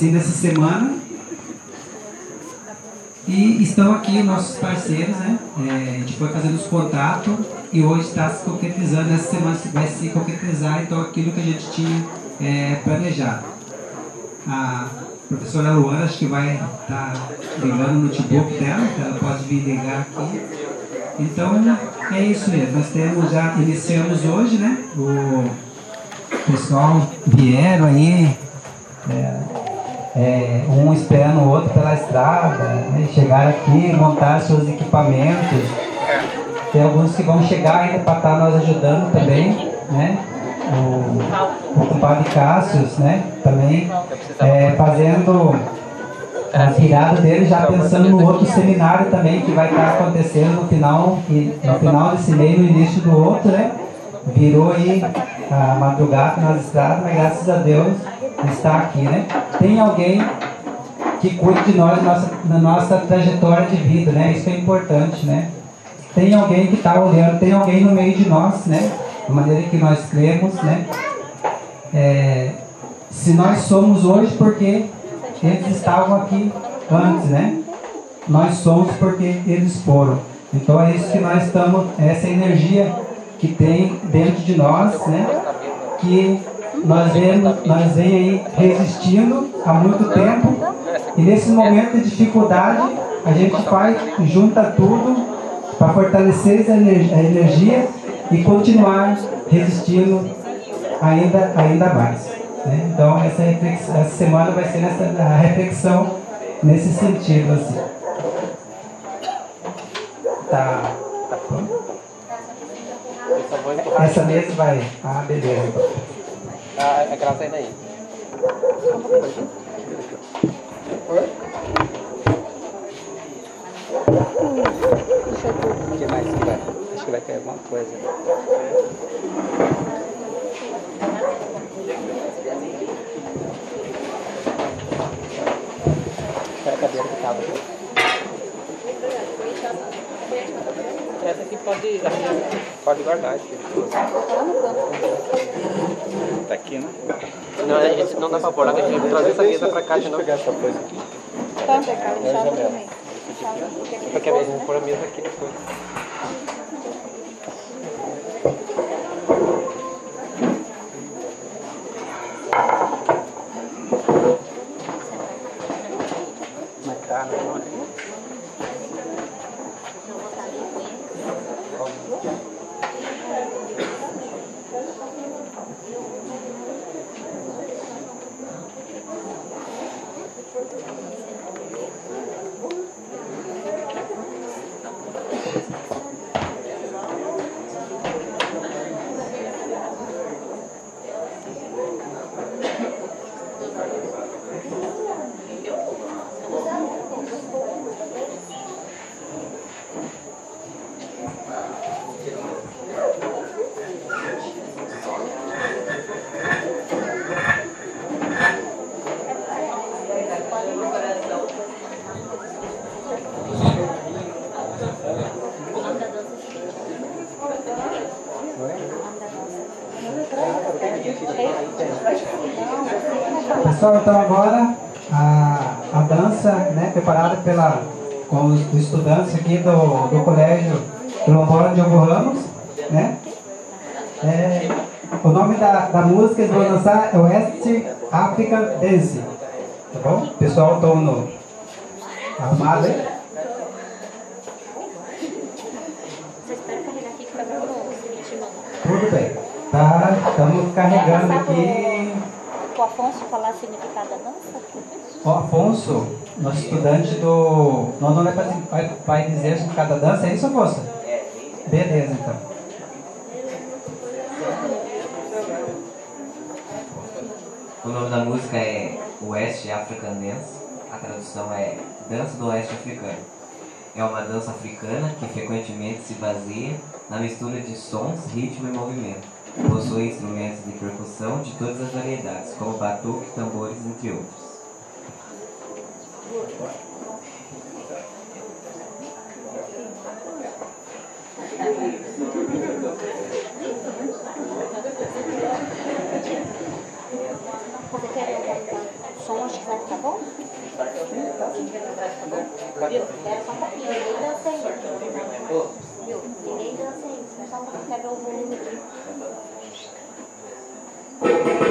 nessa semana. E estão aqui nossos parceiros, né? É, a gente foi fazendo os contatos e hoje está se concretizando, essa semana vai se concretizar então aquilo que a gente tinha é, planejado. A professora Luana acho que vai estar tá ligando o notebook dela, ela pode vir ligar aqui. Então é isso mesmo, nós temos já, iniciamos hoje, né? O pessoal vieram aí. É, é, um esperando o outro pela estrada, né? chegar aqui, montar seus equipamentos. Tem alguns que vão chegar ainda para estar tá nos ajudando também, né? O, o compadre Cássius, né? Também é, fazendo as viradas dele, já pensando no outro seminário também que vai estar tá acontecendo no final, no final desse mês, no início do outro, né? Virou aí a madrugada nas estradas, mas graças a Deus está aqui, né? Tem alguém que cuide de nós nossa, na nossa trajetória de vida, né? Isso é importante, né? Tem alguém que está olhando, tem alguém no meio de nós, né? Da maneira que nós cremos, né? É, se nós somos hoje porque eles estavam aqui antes, né? Nós somos porque eles foram. Então é isso que nós estamos, essa energia que tem dentro de nós, né? Que nós vemos, nós vem aí resistindo há muito tempo e nesse momento de dificuldade a gente faz, junta tudo para fortalecer essa energia e continuar resistindo ainda, ainda mais. Né? Então essa, essa semana vai ser nessa, a reflexão nesse sentido assim. Tá. Essa mesa vai. Ah, beleza a, a graça ainda aí. O que mais que vai? Acho que vai cair alguma coisa. Era a cadeira que estava aqui. Essa aqui pode, pode guardar. Acho que. Tá aqui, né? Não, a gente, não dá pra pôr lá, a gente vai trazer essa mesa pra cá de novo. pegar essa coisa aqui. Tá, pegar o chave também. Porque a gente pôr a mesa aqui depois. Pessoal, então agora a, a dança, né, preparada pela, com os, os estudantes aqui do, do Colégio de Hugo Ramos, né? É, o nome da, da música que eles vão dançar é West African Dance, tá bom? Pessoal, estão no arrumado aí? Tudo bem. Tá, estamos carregando aqui o Afonso falar o significado da dança? O Afonso, nosso estudante do. Nós não vai, vai dizer o significado da dança, é isso, Afonso? É. Beleza, então. O nome da música é West African Dance. A tradução é Dança do Oeste Africano. É uma dança africana que frequentemente se baseia na mistura de sons, ritmo e movimento Possui instrumentos de percussão de todas as variedades, como batuque, tambores, entre outros. Você quer som? Acho que vai ficar bom? Espera só um pouquinho, ninguém dança. Viu? Ninguém dança ainda. Espera só um pouquinho, quer ver o volume aqui. Tá,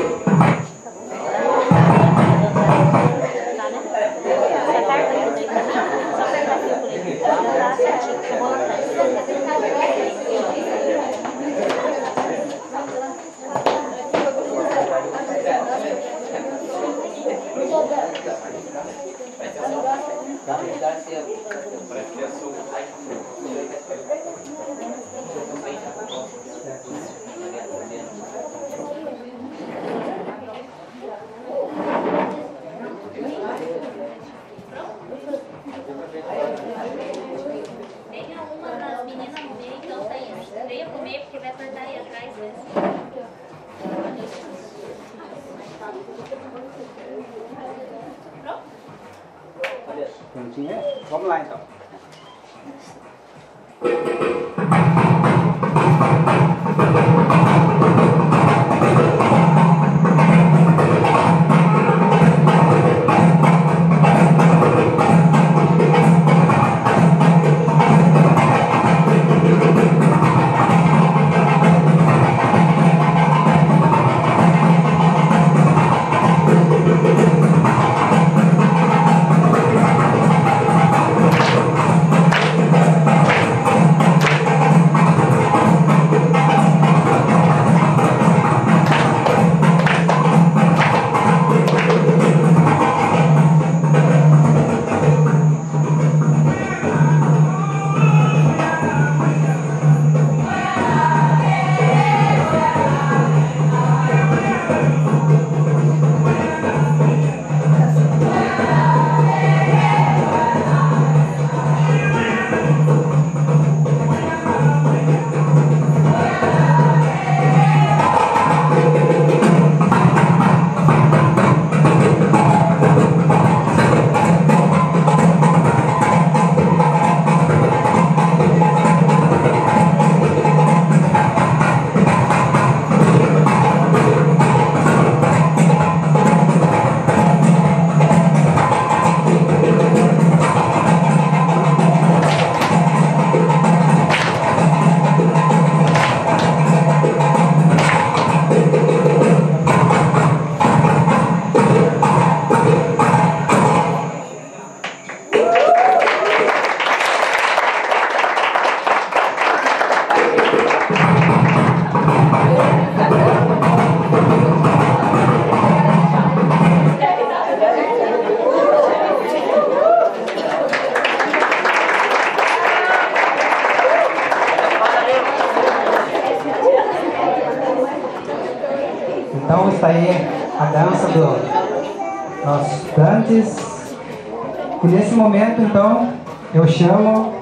momento então eu chamo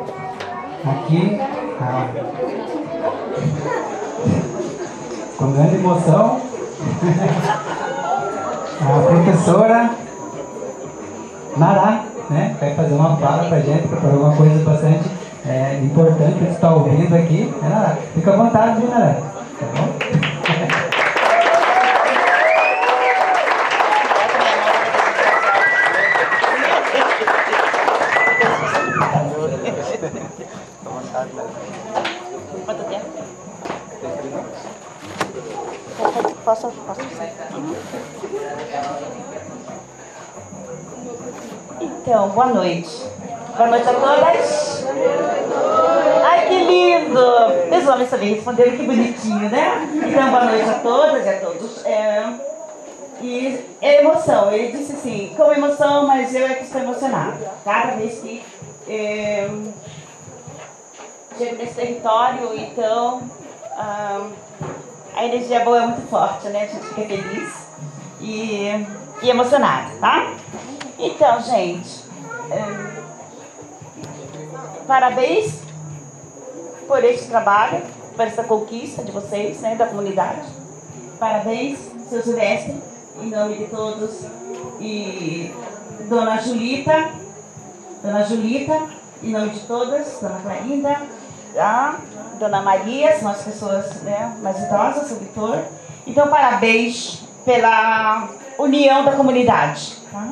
aqui a, com grande emoção a professora Nara, né? Vai fazer uma fala pra gente, para alguma coisa bastante é, importante que você está ouvindo aqui. É, fica à vontade, viu, Nara? Então, boa noite. Boa noite a todas. Ai, que lindo! Os homens também responderam, que bonitinho, né? Então, boa noite a todas e a todos. É, e é emoção. Ele disse assim, com emoção, mas eu é que estou emocionado. Cada vez que é, chego nesse território, então ah, a energia boa é muito forte, né? A gente fica feliz e, e emocionado, tá? Então, gente, parabéns por este trabalho, por essa conquista de vocês, né, da comunidade. Parabéns, seu Silvestre, em nome de todos. E Dona Julita, Dona Julita, em nome de todas, Dona Clarinda, tá? Dona Maria, são as pessoas né, mais idosas, o Vitor. Então, parabéns pela união da comunidade. Tá?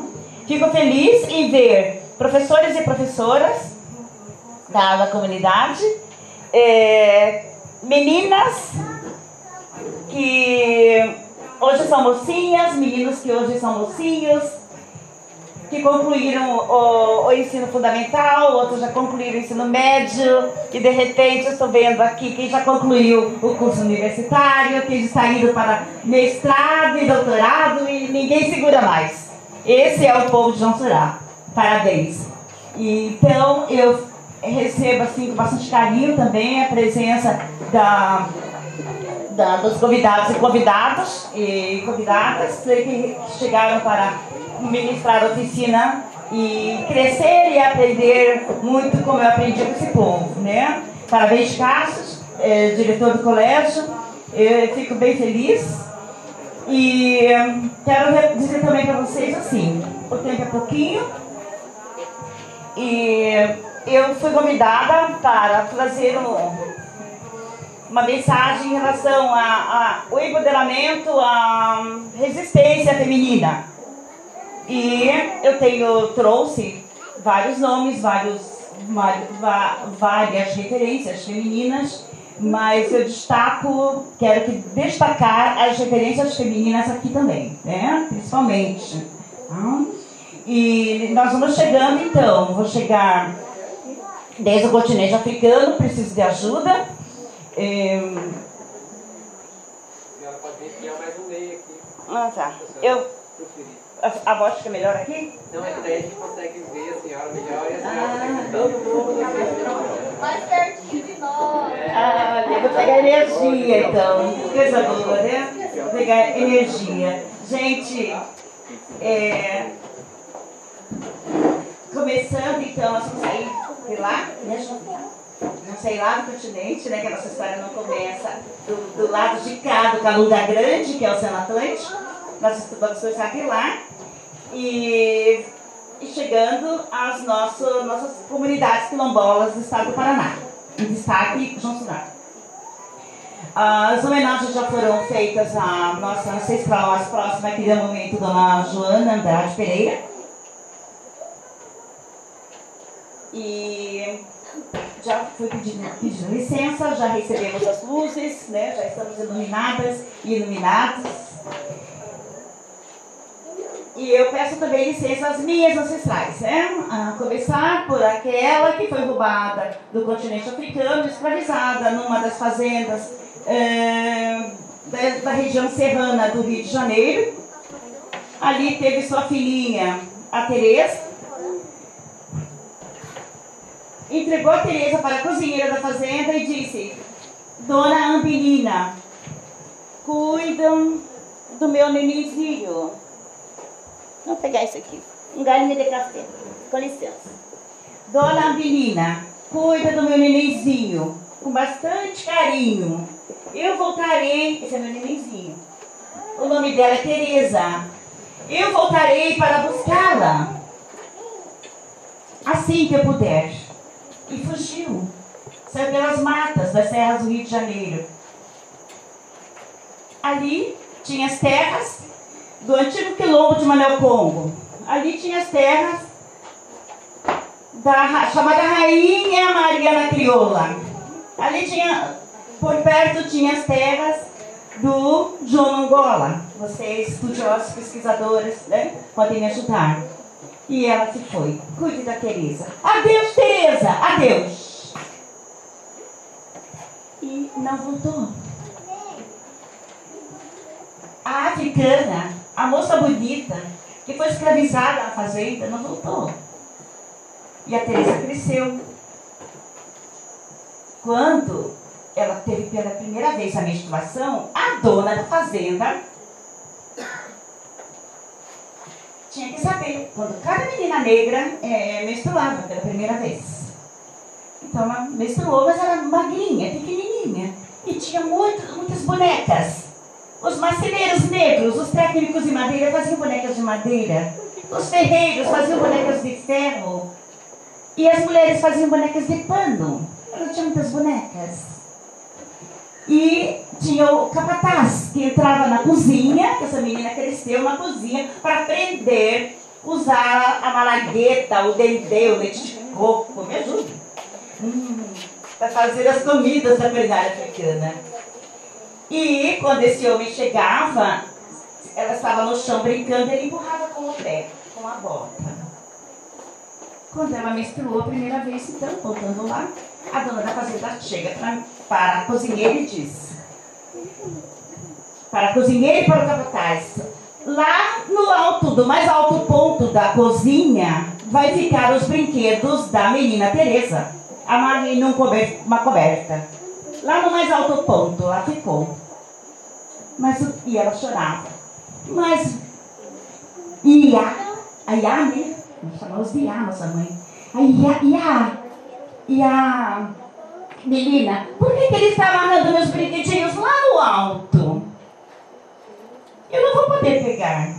Fico feliz em ver professores e professoras da, da comunidade, é, meninas que hoje são mocinhas, meninos que hoje são mocinhos, que concluíram o, o, ensino fundamental, outros já concluíram o ensino médio, e de repente eu estou vendo aqui quem já concluiu o curso universitário, quem está indo para mestrado e doutorado e ninguém segura mais. Esse é o povo de João Parabéns. Então eu recebo assim com bastante carinho também a presença da, da dos convidados e e convidadas que chegaram para ministrar a oficina e crescer e aprender muito como eu aprendi com esse povo, né? Parabéns, Cassius, é, diretor do colégio. Eu fico bem feliz. E quero dizer também para vocês assim, o tempo é pouquinho. E eu fui convidada para trazer um, uma mensagem em relação ao empoderamento, à resistência feminina. E eu tenho, trouxe vários nomes, vários, várias referências femininas, mas eu destaco, quero que destacar as referências femininas aqui também, né? principalmente. E nós vamos chegando então, vou chegar desde o continente africano, preciso de ajuda. É... Ah, tá. Eu a, a voz fica melhor aqui? Não, é que daí a gente consegue ver a senhora melhor e a senhora ah, Mais pertinho de nós. Ah, eu vou pegar energia então. Coisa boa, né? Vou pegar energia. Gente, é, começando então, vamos sair de lá, né, não sei lá do continente, né? Que a nossa história não começa do, do lado de cá do Calunga Grande, que é o Oceano Atlântico. Nós vamos começar de lá e, e chegando às nosso, nossas comunidades quilombolas do estado do Paraná. Em destaque, João Sunar. As homenagens já foram feitas à nossa ancestral, mais próxima aqui no momento, Dona Joana Andrade Pereira. E já fui pedindo, pedindo licença, já recebemos as luzes, né? já estamos iluminadas e iluminados. E eu peço também licença às minhas ancestrais, né? A começar por aquela que foi roubada do continente africano, escravizada numa das fazendas é, da, da, região serrana do Rio de Janeiro. Ali teve sua filhinha, a Tereza. Entregou a Tereza para a cozinheira da fazenda e disse: Dona Ambilina, cuidam do meu nenenzinho Vou pegar isso aqui. Um galinha de café. Com licença. Dona Abilina, cuida do meu nenenzinho com bastante carinho. Eu voltarei. Esse é meu nenenzinho. O nome dela é Tereza. Eu voltarei para buscá-la. Assim que eu puder. E fugiu. Saiu pelas matas das serras do Rio de Janeiro. Ali tinha as terras do antigo quilombo de Manel Congo. Ali tinha as terras da chamada Rainha Mariana Crioula. Ali tinha, por perto tinha as terras do João Angola. Vocês, estudiosos, pesquisadores, né, podem me ajudar. E ela se foi. Cuide da Tereza. Adeus, Tereza. Adeus. E não voltou. A africana a moça bonita, que foi escravizada na fazenda, não voltou. E a Teresa cresceu. Quando ela teve pela primeira vez a menstruação, a dona da fazenda tinha que saber quando cada menina negra é, menstruava pela primeira vez. Então ela menstruou, mas era magrinha, pequenininha. E tinha muito, muitas bonecas. Os marceneiros negros, os técnicos de madeira faziam bonecas de madeira. Os ferreiros faziam bonecas de ferro. E as mulheres faziam bonecas de pano. Não tinha muitas bonecas. E tinha o capataz, que entrava na cozinha, que essa menina cresceu na cozinha, para aprender usar a malagueta, o dendê, o leite de coco, me ajude. Hum, para fazer as comidas da culinária africana. E quando esse homem chegava, ela estava no chão brincando, ele empurrava com o pé, com a bota. Quando ela menstruou a primeira vez, então, voltando lá, a dona da fazenda chega pra, para a cozinheira e diz: Para a cozinheira e para o capataz, lá no alto, do mais alto ponto da cozinha, vai ficar os brinquedos da menina Teresa. Amarrei numa coberta, uma coberta. Lá no mais alto ponto, lá ficou. Mas, e ela chorava. Mas Ia, a Ia, né? Chamamos de Ia, nossa mãe. A Ia, Ia, Ia, menina, por que, que ele está amarrando meus brinquedinhos lá no alto? Eu não vou poder pegar.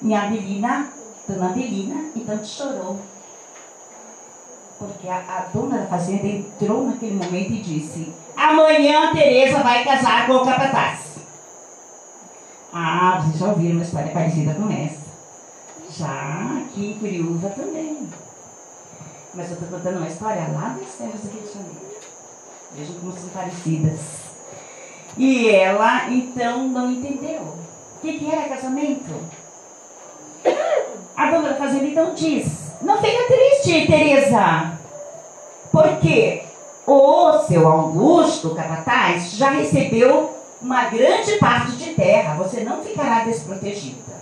Minha Belina, dona Belina, então chorou. Porque a, a dona da fazenda entrou naquele momento e disse: Amanhã a Tereza vai casar com o capataz. Ah, vocês já ouviram uma história parecida com essa. Já aqui em Curiúva também. Mas eu estou contando uma história lá das terras do Rio de Janeiro. Vejam como são parecidas. E ela, então, não entendeu. O que, que era casamento? A dona da fazenda, então, diz: Não fica triste, Tereza. Porque o seu Augusto, capataz, já recebeu uma grande parte de terra, você não ficará desprotegida.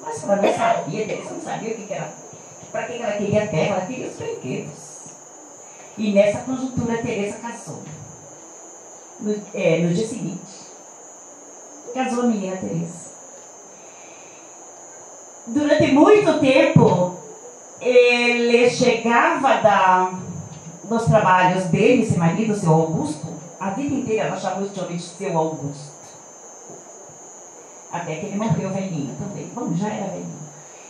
Mas ela não sabia, eles não sabia o que, era, para que ela queria terra, ela queria os brinquedos. E nessa conjuntura, Teresa casou. No, é, no dia seguinte. Casou a menina Teresa. Durante muito tempo, ele chegava da, dos trabalhos dele, esse marido, seu Augusto, a vida inteira ela chamou esse homem de seu Augusto. Até que ele morreu velhinho também. Bom, já era velhinho.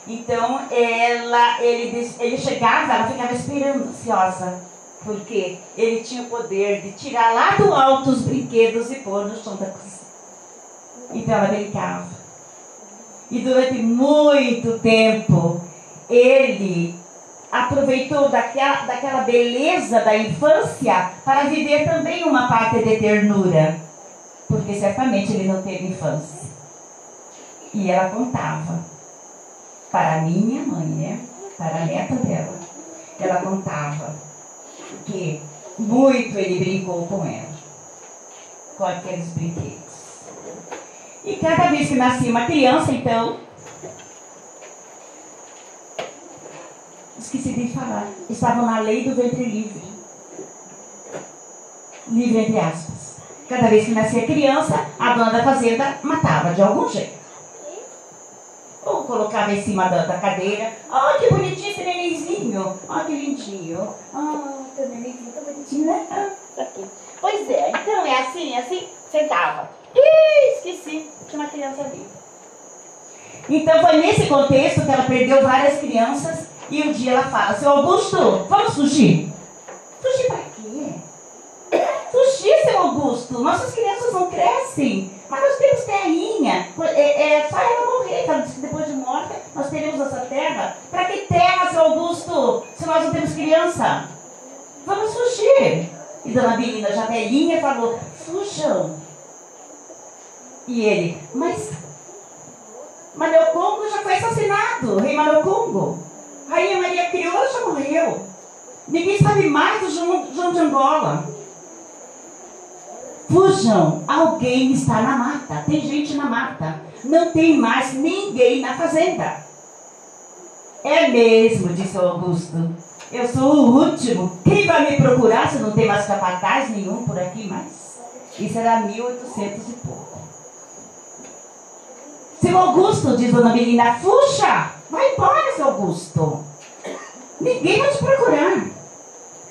Então, ela, ele, ele chegava, ela ficava esperando, ansiosa. Porque ele tinha o poder de tirar lá do alto os brinquedos e pôr no chão da cozinha. Então ela brincava. E durante muito tempo, ele aproveitou daquela, daquela beleza da infância para viver também uma parte de ternura. Porque certamente ele não teve infância. E ela contava para minha mãe, né? Para a neta dela. Ela contava que muito ele brincou com ela. Com aqueles brinquedos. E cada vez que nascia uma criança, então, esqueci de falar, estavam na lei do ventre livre. Livre entre aspas. Cada vez que nascia criança, a dona da fazenda matava de algum jeito. Ou colocava em cima da, da cadeira. Oh, que bonitinho esse nenenzinho. Oh, que lindinho. Oh, teu nenenzinho tão bonitinho, né? Ah, aqui. Pois é, então é assim, assim, sentava. Ih, esqueci, tinha uma criança ali. Então foi nesse contexto que ela perdeu várias crianças e um dia ela fala, seu Augusto, vamos fugir. Fugir para quê? Fugir, seu Augusto. Nossas crianças não crescem. Mas nós temos terrinha. É, é só ela morrer. Ela disse que depois de morta nós teremos essa terra. Para que terra, seu Augusto, se nós não temos criança? Vamos fugir. E Dona Belina, já velhinha, falou, fujam. E ele, mas Congo já foi assassinado, rei Congo. Rainha Maria Crioula já morreu. Ninguém sabe mais do João, João de Angola. Fujam, alguém está na mata. Tem gente na mata. Não tem mais ninguém na fazenda. É mesmo, disse o Augusto. Eu sou o último. Quem vai me procurar se não tem mais capataz nenhum por aqui mais? Isso era 1800 e pouco. Seu Augusto, diz Dona Melina, fuja! Vai embora, seu Augusto. Ninguém vai te procurar.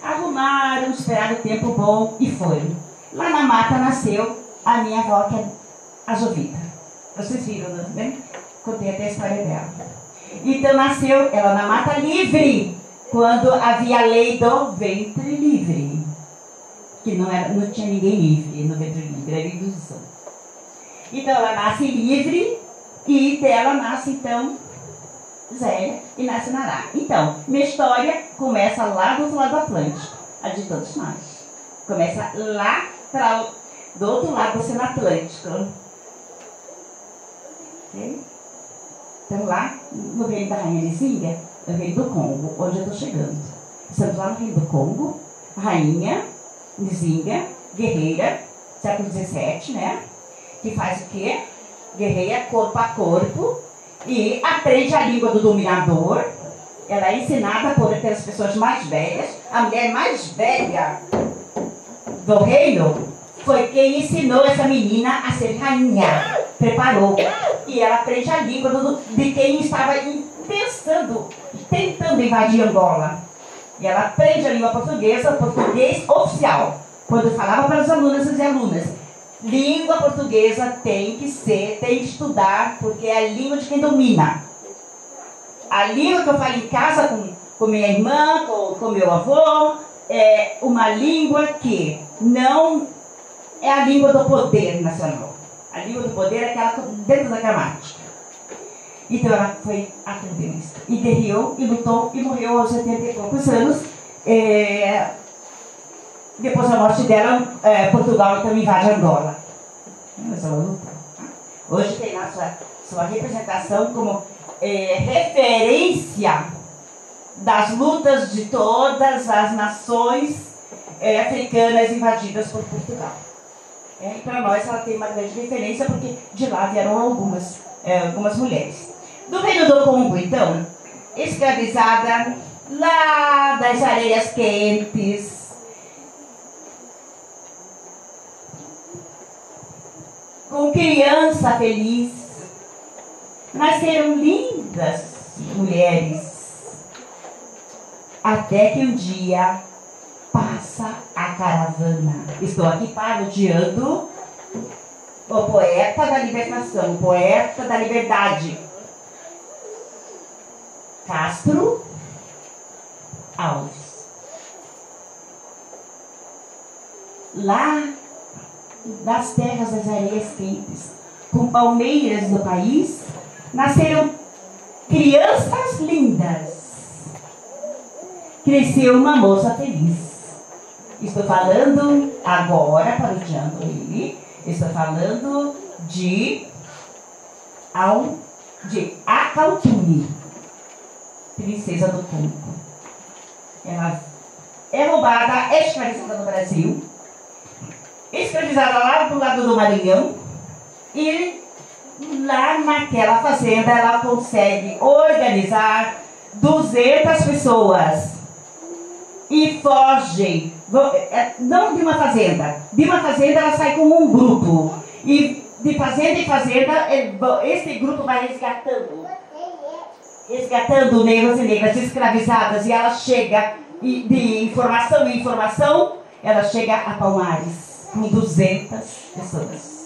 Arrumaram, esperaram o tempo bom e foram. Lá na mata nasceu a minha avó, que é a Jovita. Vocês viram, né? Contei até a história dela. Então nasceu ela na mata livre, quando havia a lei do ventre livre. Que não, era, não tinha ninguém livre no ventre livre, era indução. Então ela nasce livre e dela nasce então Zélia e nasce Nará. Então, minha história começa lá do outro lado do Atlântico, a de todos nós. Começa lá do outro lado do Oceano Atlântico. Okay? Estamos lá no reino da Rainha Lizinga, no reino do Congo, onde eu estou chegando. Estamos lá no reino do Congo, Rainha Lizinga, guerreira, século XVII, né? Que faz o quê? Guerreia corpo a corpo e aprende a língua do dominador. Ela é ensinada por aquelas pessoas mais velhas. A mulher mais velha do reino foi quem ensinou essa menina a ser rainha. Preparou. E ela aprende a língua de quem estava pensando, tentando invadir Angola. E ela aprende a língua portuguesa, português oficial. Quando falava para os alunos e alunas, língua portuguesa tem que ser, tem que estudar, porque é a língua de quem domina. A língua que eu falo em casa com, com minha irmã, com, com meu avô, é uma língua que não é a língua do poder nacional. A língua do poder é aquela dentro da gramática. Então ela foi atendista. E guerreou, e lutou, e morreu aos 80 e poucos anos. É, depois da morte dela, é, Portugal então invade Angola. Mas ela lutou. Hoje tem lá sua, sua representação como é, referência das lutas de todas as nações é, africanas invadidas por Portugal. É, e para nós ela tem uma grande referência porque de lá vieram algumas, é, algumas mulheres. Do reino do Congo, então, escravizada lá das areias quentes, com criança feliz, nasceram lindas mulheres, até que um dia passa a caravana. Estou aqui parodiando o poeta da libertação, o poeta da liberdade. Castro Alves. Lá das terras das areias quentes, com palmeiras do país, nasceram crianças lindas. Cresceu uma moça feliz. Estou falando agora, parodiando ele, estou falando de, ao, de Acautuni, princesa do Congo. Ela é roubada, é escravizada no Brasil, escravizada lá do lado do Maranhão, e lá naquela fazenda ela consegue organizar 200 pessoas e foge. É, não de uma fazenda. De uma fazenda ela sai com um grupo. E de fazenda em fazenda, é, esse grupo vai resgatando. Resgatando negros e negras escravizadas. E ela chega de informação em informação, ela chega a Palmares com 200 pessoas.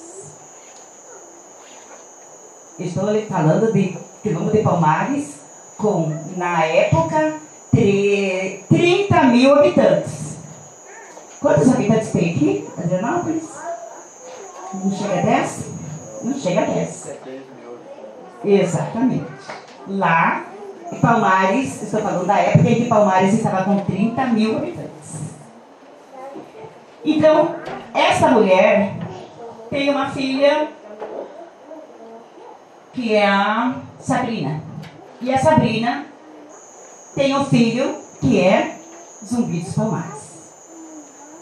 Estou falando de quilômetro de Palmares com, na época, 30 mil habitantes. Quantos habitantes tem aqui, Adrianópolis? Não chega a 10? Não chega a 10. Exatamente. Lá, em Palmares, estou falando da época em que Palmares estava com 30 mil habitantes. Então, essa mulher tem uma filha que é a Sabrina. E a Sabrina tem um filho que é Zumbi dos Palmares.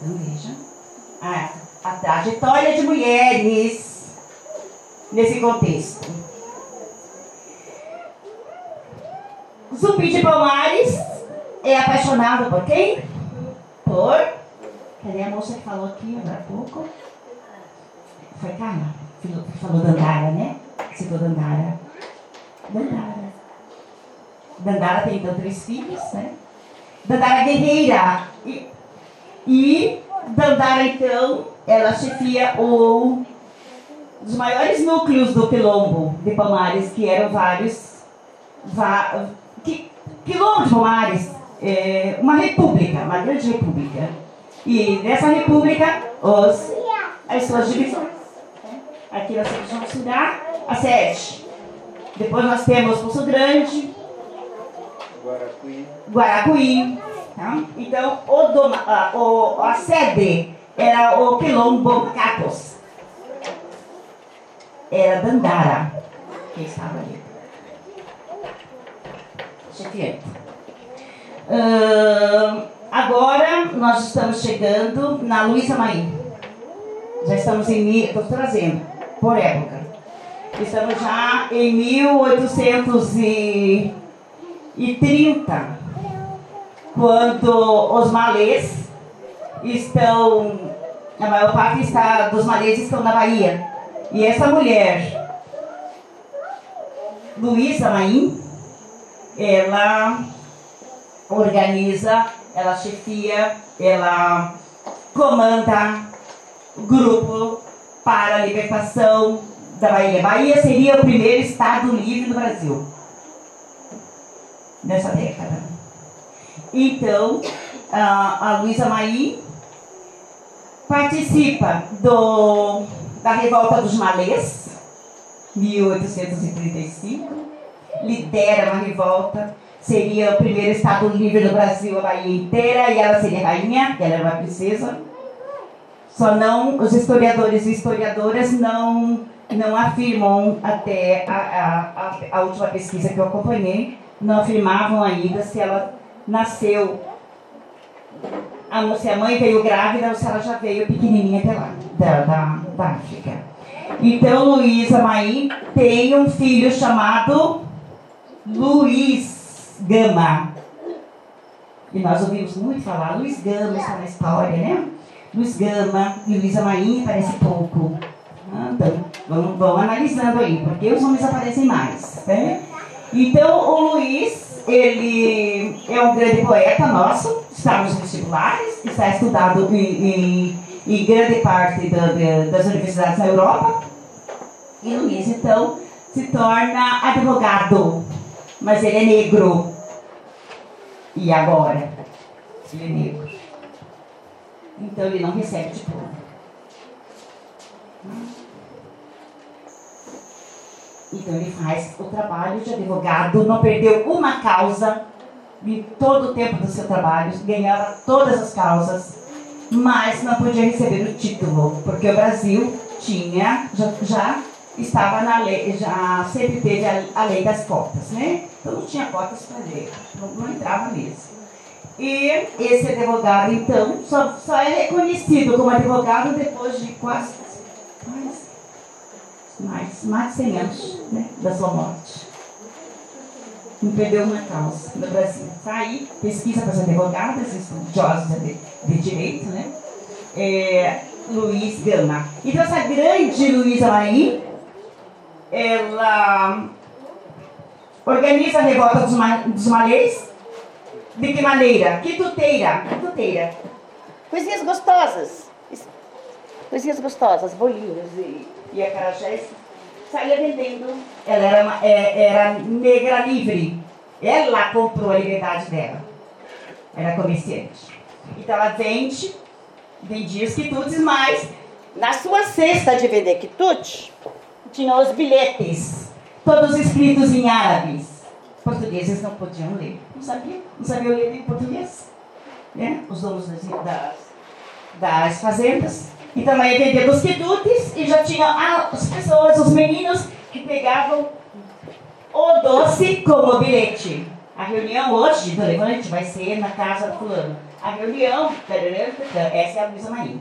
Então veja a, a trajetória de mulheres nesse contexto. Zumbi de Palmares é apaixonado por quem? Por. Cadê a moça que falou aqui agora há pouco? Foi Carla, falou Dandara, né? Citou Dandara. Dandara. Dandara tem então três filhos, né? Dandara guerreira. E, e Dandara, então, ela chefia o dos maiores núcleos do Quilombo de Palmares, que eram vários. Va, que, Quilombo de Palmares, é, uma república, uma grande república. E nessa república, os, as suas divisões. Aqui nós temos João Cidá, a sede. Depois nós temos Poço Grande, Guaracuí. Guaracuí. Tá? Então, o doma, a, o, a sede era o Quilombo Capos. Era Dandara, que estava ali. Chefiante. Uh, agora nós estamos chegando na Luísa Maim. Já estamos em. Estou trazendo, por época. Estamos já em 1830, quando os malês estão. A maior parte está, dos malês estão na Bahia. E essa mulher, Luísa Maim, ela organiza, ela chefia, ela comanda grupo para a libertação da Bahia. Bahia seria o primeiro estado livre do Brasil nessa década. Então, a, a Luísa Maí participa do, da revolta dos malês, 1835, lidera uma revolta, seria o primeiro estado livre do Brasil, a Bahia inteira, e ela seria rainha, ela era uma princesa. Só não, os historiadores e historiadoras não, não afirmam, até a, a, a, última pesquisa que eu acompanhei, não afirmavam ainda se ela nasceu, a, se a mãe veio grávida ou se ela já veio pequenininha até lá, da, da, da África. Então, Luísa Maí tem um filho chamado Luiz Gama. E nós ouvimos muito falar, Luiz Gama está na história, né? Luiz Gama e Luísa Maim parece pouco. Ah, então, vamos, vamos analisando aí, porque os homens aparecem mais. Né? Então, o Luiz, ele é um grande poeta nosso, está nos vestibulares, está estudado em, em, em grande parte da, das universidades na Europa. E Luiz, então, se torna advogado, mas ele é negro. E agora? Ele é negro. Então ele não recebe diploma. Então ele faz o trabalho de advogado, não perdeu uma causa em todo o tempo do seu trabalho, ganhava todas as causas, mas não podia receber o título, porque o Brasil tinha, já, já estava na lei, já sempre teve a, a lei das cotas, né? Então não tinha cotas para ler, não, não entrava mesmo. E esse advogado, então, só, só é reconhecido como advogado depois de quase mais, mais, mais de 100 anos né, da sua morte. Não perdeu uma causa no Brasil. Está aí, pesquisa para as advogadas, estudiosos de, de direito, né? É, Luiz Gama. Então, essa grande Luísa Marim, ela organiza a revolta dos, dos malês de que maneira? Quituteira. Quituteira. Coisinhas gostosas. Coisinhas gostosas, bolinhos e, e acarajés. Saía vendendo. Ela era, uma, é, era negra livre. Ela comprou a liberdade dela. Era comerciante. Então ela vende, vendia os quitutes, mas na sua cesta de vender quitute, tinha os bilhetes, todos escritos em árabes portugueses não podiam ler. Não sabiam, não sabiam ler em português. Né? Os donos das, das, das fazendas. E também vendia os quitutes e já tinha as pessoas, os meninos, que pegavam o doce como bilhete. A reunião hoje do Levante vai ser na casa do fulano. A reunião, essa é a Luísa Maria.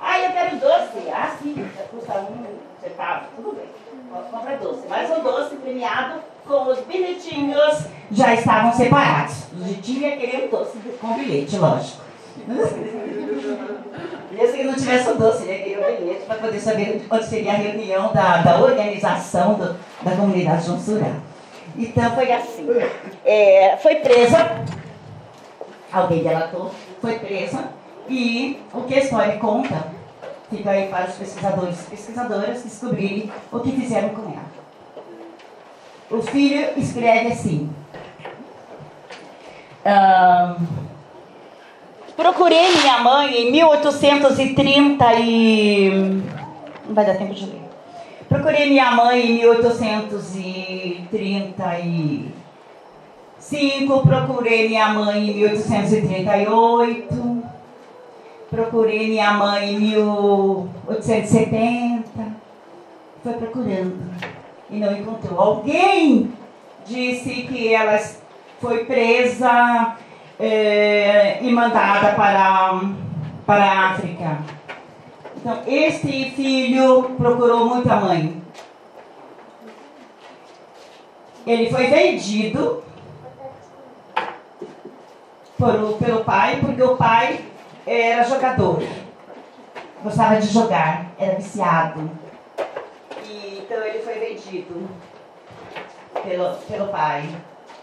Ah, eu quero doce. Ah, sim, custa um centavo, tudo bem compra doce. Mas o doce premiado com os bilhetinhos já estavam separados. O jeitinho ia querer o doce com bilhete, lógico. Mesmo que não tivesse o doce, ele ia querer o bilhete para poder saber onde seria a reunião da, da organização do, da comunidade João Surá. Então foi assim. É, foi presa, alguém delatou, foi presa, e o que a história conta Fica aí para os pesquisadores e pesquisadoras descobrirem o que fizeram com ela. O filho escreve assim. Um, procurei minha mãe em 1830 e... Não vai dar tempo de ler. Procurei minha mãe em 1835, procurei minha mãe em 1838, procurei minha mãe em 1870. Foi procurando e não encontrou. Alguém disse que ela foi presa é, e mandada para, para a África. Então, este filho procurou muito a mãe. Ele foi vendido por, pelo pai, porque o pai era jogador. Gostava de jogar, era viciado. E, então ele foi vendido pelo, pelo pai.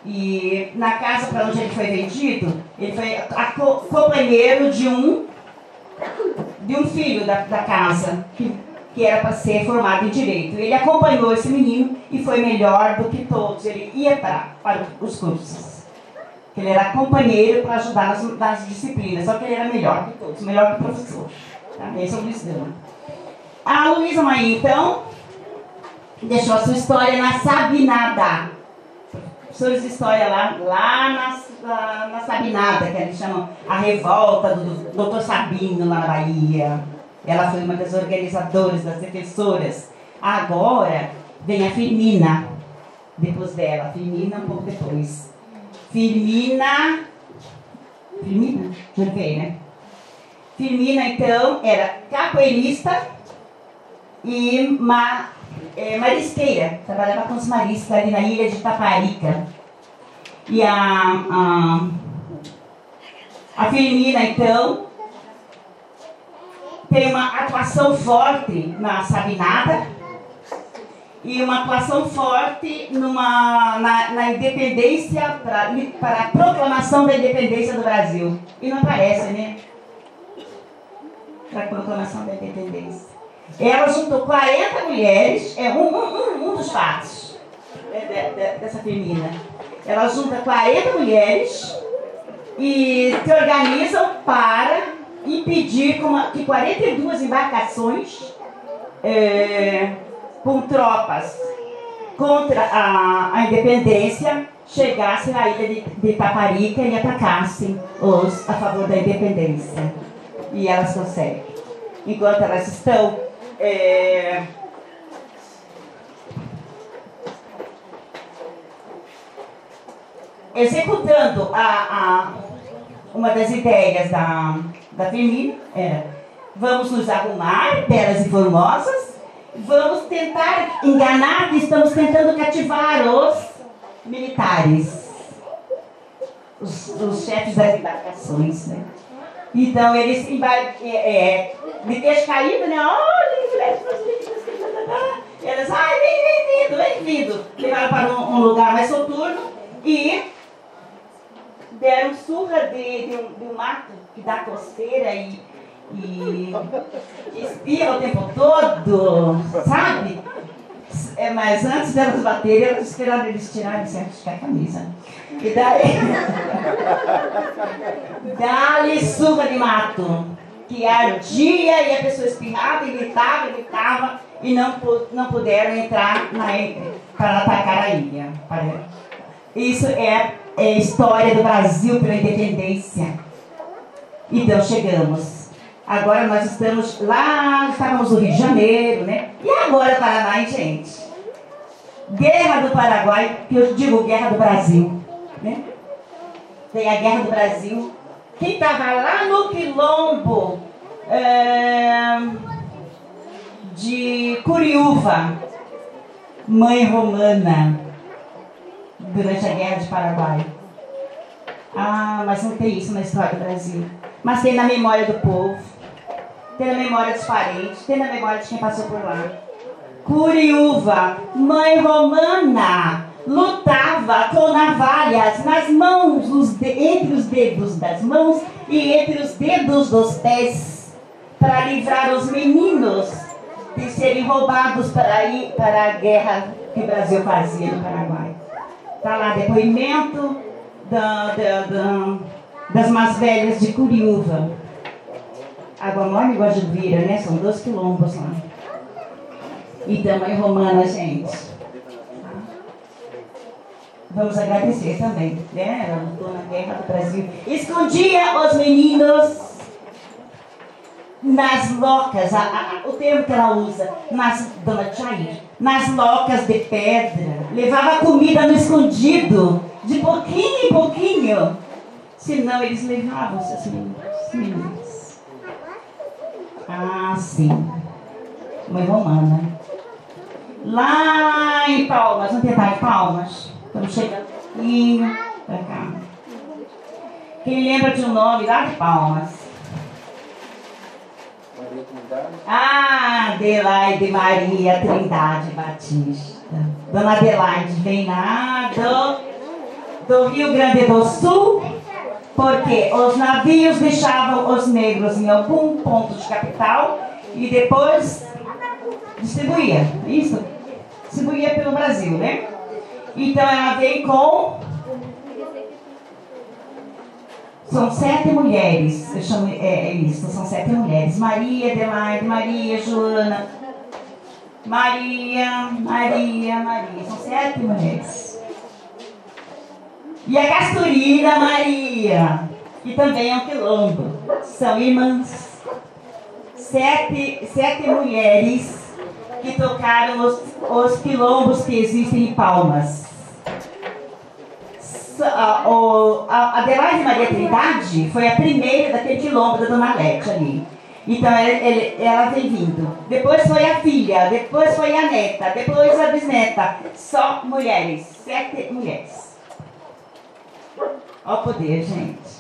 E na casa para onde ele foi vendido, ele foi a co companheiro de um de um filho da, da casa, que, que era para ser formado em direito. Ele acompanhou esse menino e foi melhor do que todos. Ele ia para, para os cursos. Ele era companheiro para ajudar nas, nas, disciplinas, só que ele era melhor que todos, melhor que o professor. Tá? Esse é o Luiz Gama. A Luísa Maia, então, deixou a sua história na Sabinada professores de história lá, lá na, na, na Sabinada, que eles chamam a revolta do doutor Sabino lá na Bahia. Ela foi uma das organizadoras, das defensoras. Agora vem a Firmina, depois dela. Firmina um pouco depois. Firmina. Firmina? Jurei, né? Firmina, então, era capoeirista e ma é, marisqueira, trabalhava com os mariscos ali na ilha de Taparica. E a, a, a Firmina, então, tem uma atuação forte na Sabinada e uma atuação forte numa, na, na independência, para a proclamação da independência do Brasil. E não aparece, né? Para a proclamação da independência. Ela juntou 40 mulheres, é um, um, um dos fatos né, de, de, dessa feminina. Ela junta 40 mulheres e se organizam para impedir que 42 embarcações é, com tropas contra a, a independência chegassem na ilha de, de Taparica e atacassem os a favor da independência. E elas conseguem. Enquanto elas estão é... Executando a, a, uma das ideias da, da Firmina, era vamos nos arrumar, belas e formosas, vamos tentar enganar, estamos tentando cativar os militares, os, os chefes das embarcações, né? Então eles é, é, de queixo caído, né? Olha, eles, ai, bem-vindo, bem-vindo. Levaram para um, um, lugar mais soturno e deram surra de, de, um, de um mato que dá costeira e, e, e espirra o tempo todo, sabe? É, mas antes delas baterem, elas esperaram eles tirarem certo a camisa. E daí. Dá-lhe surra de mato que ardia e a pessoa espirrava e gritava gritava e não, não puderam entrar na, para atacar a ilha. Isso é, é história do Brasil pela independência. Então chegamos. Agora nós estamos lá, estávamos no Rio de Janeiro, né? E agora Paraná, gente? Guerra do Paraguai, que eu digo guerra do Brasil. Né? A guerra do Brasil que estava lá no quilombo é, de Curiúva, mãe romana, durante a Guerra de Paraguai. Ah, mas não tem isso na história do Brasil. Mas tem na memória do povo, tem na memória dos parentes, tem na memória de quem passou por lá. Curiúva, mãe romana, lutava com navalhas nas mãos, de, entre os dedos das mãos e entre os dedos dos pés, para livrar os meninos de serem roubados para ir para a guerra que o Brasil fazia no Paraguai. Está lá depoimento da, da, da, das mais velhas de Curiúva. Água Morna e Guajubira, né? São dois quilombos lá. Então, mãe romana, gente. Vamos agradecer também, né? Ela lutou na guerra do Brasil. Escondia os meninos nas locas, a, a, o termo que ela usa, nas, dona Jair, nas locas de pedra. Levava comida no escondido, de pouquinho em pouquinho. Senão eles levavam seus meninos. Ah, sim. Mãe romana. Lá em Palmas, vamos tentar em Palmas. Estamos chegando aqui pra cá. Quem lembra de um nome lá de Palmas? Ah, Adelaide Maria Trindade Batista. Dona Adelaide vem lá do, do Rio Grande do Sul, porque os navios deixavam os negros em algum ponto de capital e depois distribuía, é isso? Distribuía pelo Brasil, né? Então ela veio com são sete mulheres, eu chamo, é, é isso, são sete mulheres. Maria, Adelaide, Maria, Joana, Maria, Maria, Maria. São sete mulheres. E a Castorina Maria, que também é um quilombo. São irmãs. Sete, sete mulheres que tocaram os, os quilombos que existem em Palmas a, a Adelaide Maria Trindade foi a primeira daquele quilombo da Dona Lete ali. Então ela vem vindo. Depois foi a filha, depois foi a neta, depois a bisneta. Só mulheres, sete mulheres. Olha o poder, gente.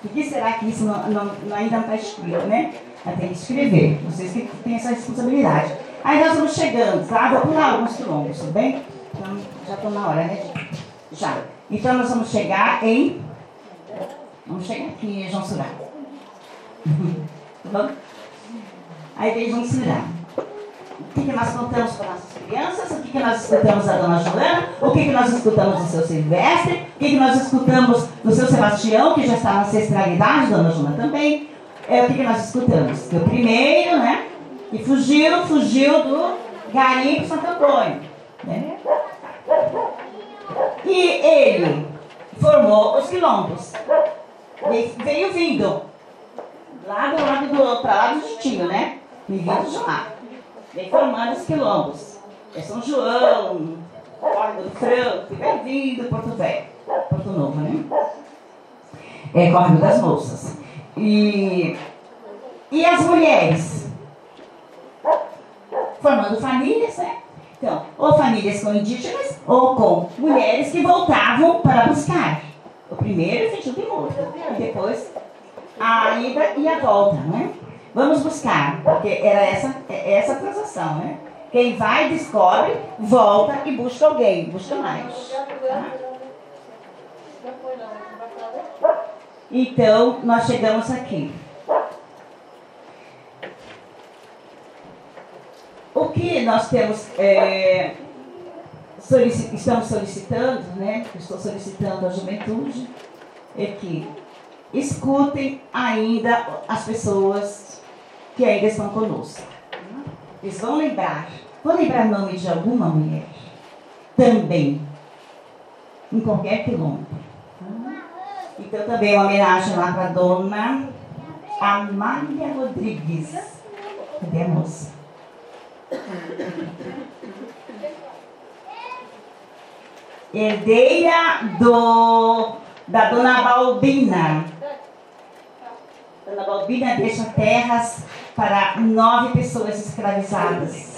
Por que será que isso não, não ainda não está escrito, né? Mas tem que escrever. Vocês que têm essa responsabilidade. Aí nós vamos chegando, tá? Vou pular alguns quilombos, tudo bem? Então, já estou na hora, né? Já. Então nós vamos chegar em. Vamos chegar aqui João Surá. tá bom? Aí vem João Surá. O que, que nós contamos para nossas crianças? O que, que nós escutamos da dona Joana? O que, que nós escutamos do seu Silvestre? O que, que nós escutamos do seu Sebastião, que já está na ancestralidade, dona Joana também? É, o que, nós escutamos? Que o primeiro, né? Que fugiu, fugiu do garimpo Santo Antônio. Né? E ele formou os quilombos. Veio vindo. Lá do lado do, para lá do Jutinho, né? Me vindo de lá. Vem formando os quilombos. É São João, Córrego do Franco, vem vindo Porto Velho. Porto Novo, né? É Córrego das Moças. E, e as mulheres? Formando famílias, né? Então, ou famílias com indígenas ou com mulheres que voltavam para buscar. O primeiro fingiu de morto, e depois a ida e a volta, né? Vamos buscar, porque era essa, essa transação, né? Quem vai, descobre, volta e busca alguém, busca mais. Tá? Então, nós chegamos aqui. O que nós temos, é, solici estamos solicitando, né? Estou solicitando à juventude, é que escutem ainda as pessoas que ainda estão conosco. Eles vão lembrar, vão lembrar o nome de alguma mulher também, em qualquer quilômetro. Então também uma homenagem lá para a dona Amália Rodrigues. Cadê a moça? Herdeira do, da dona Balbina. Dona Balbina deixa terras para nove pessoas escravizadas.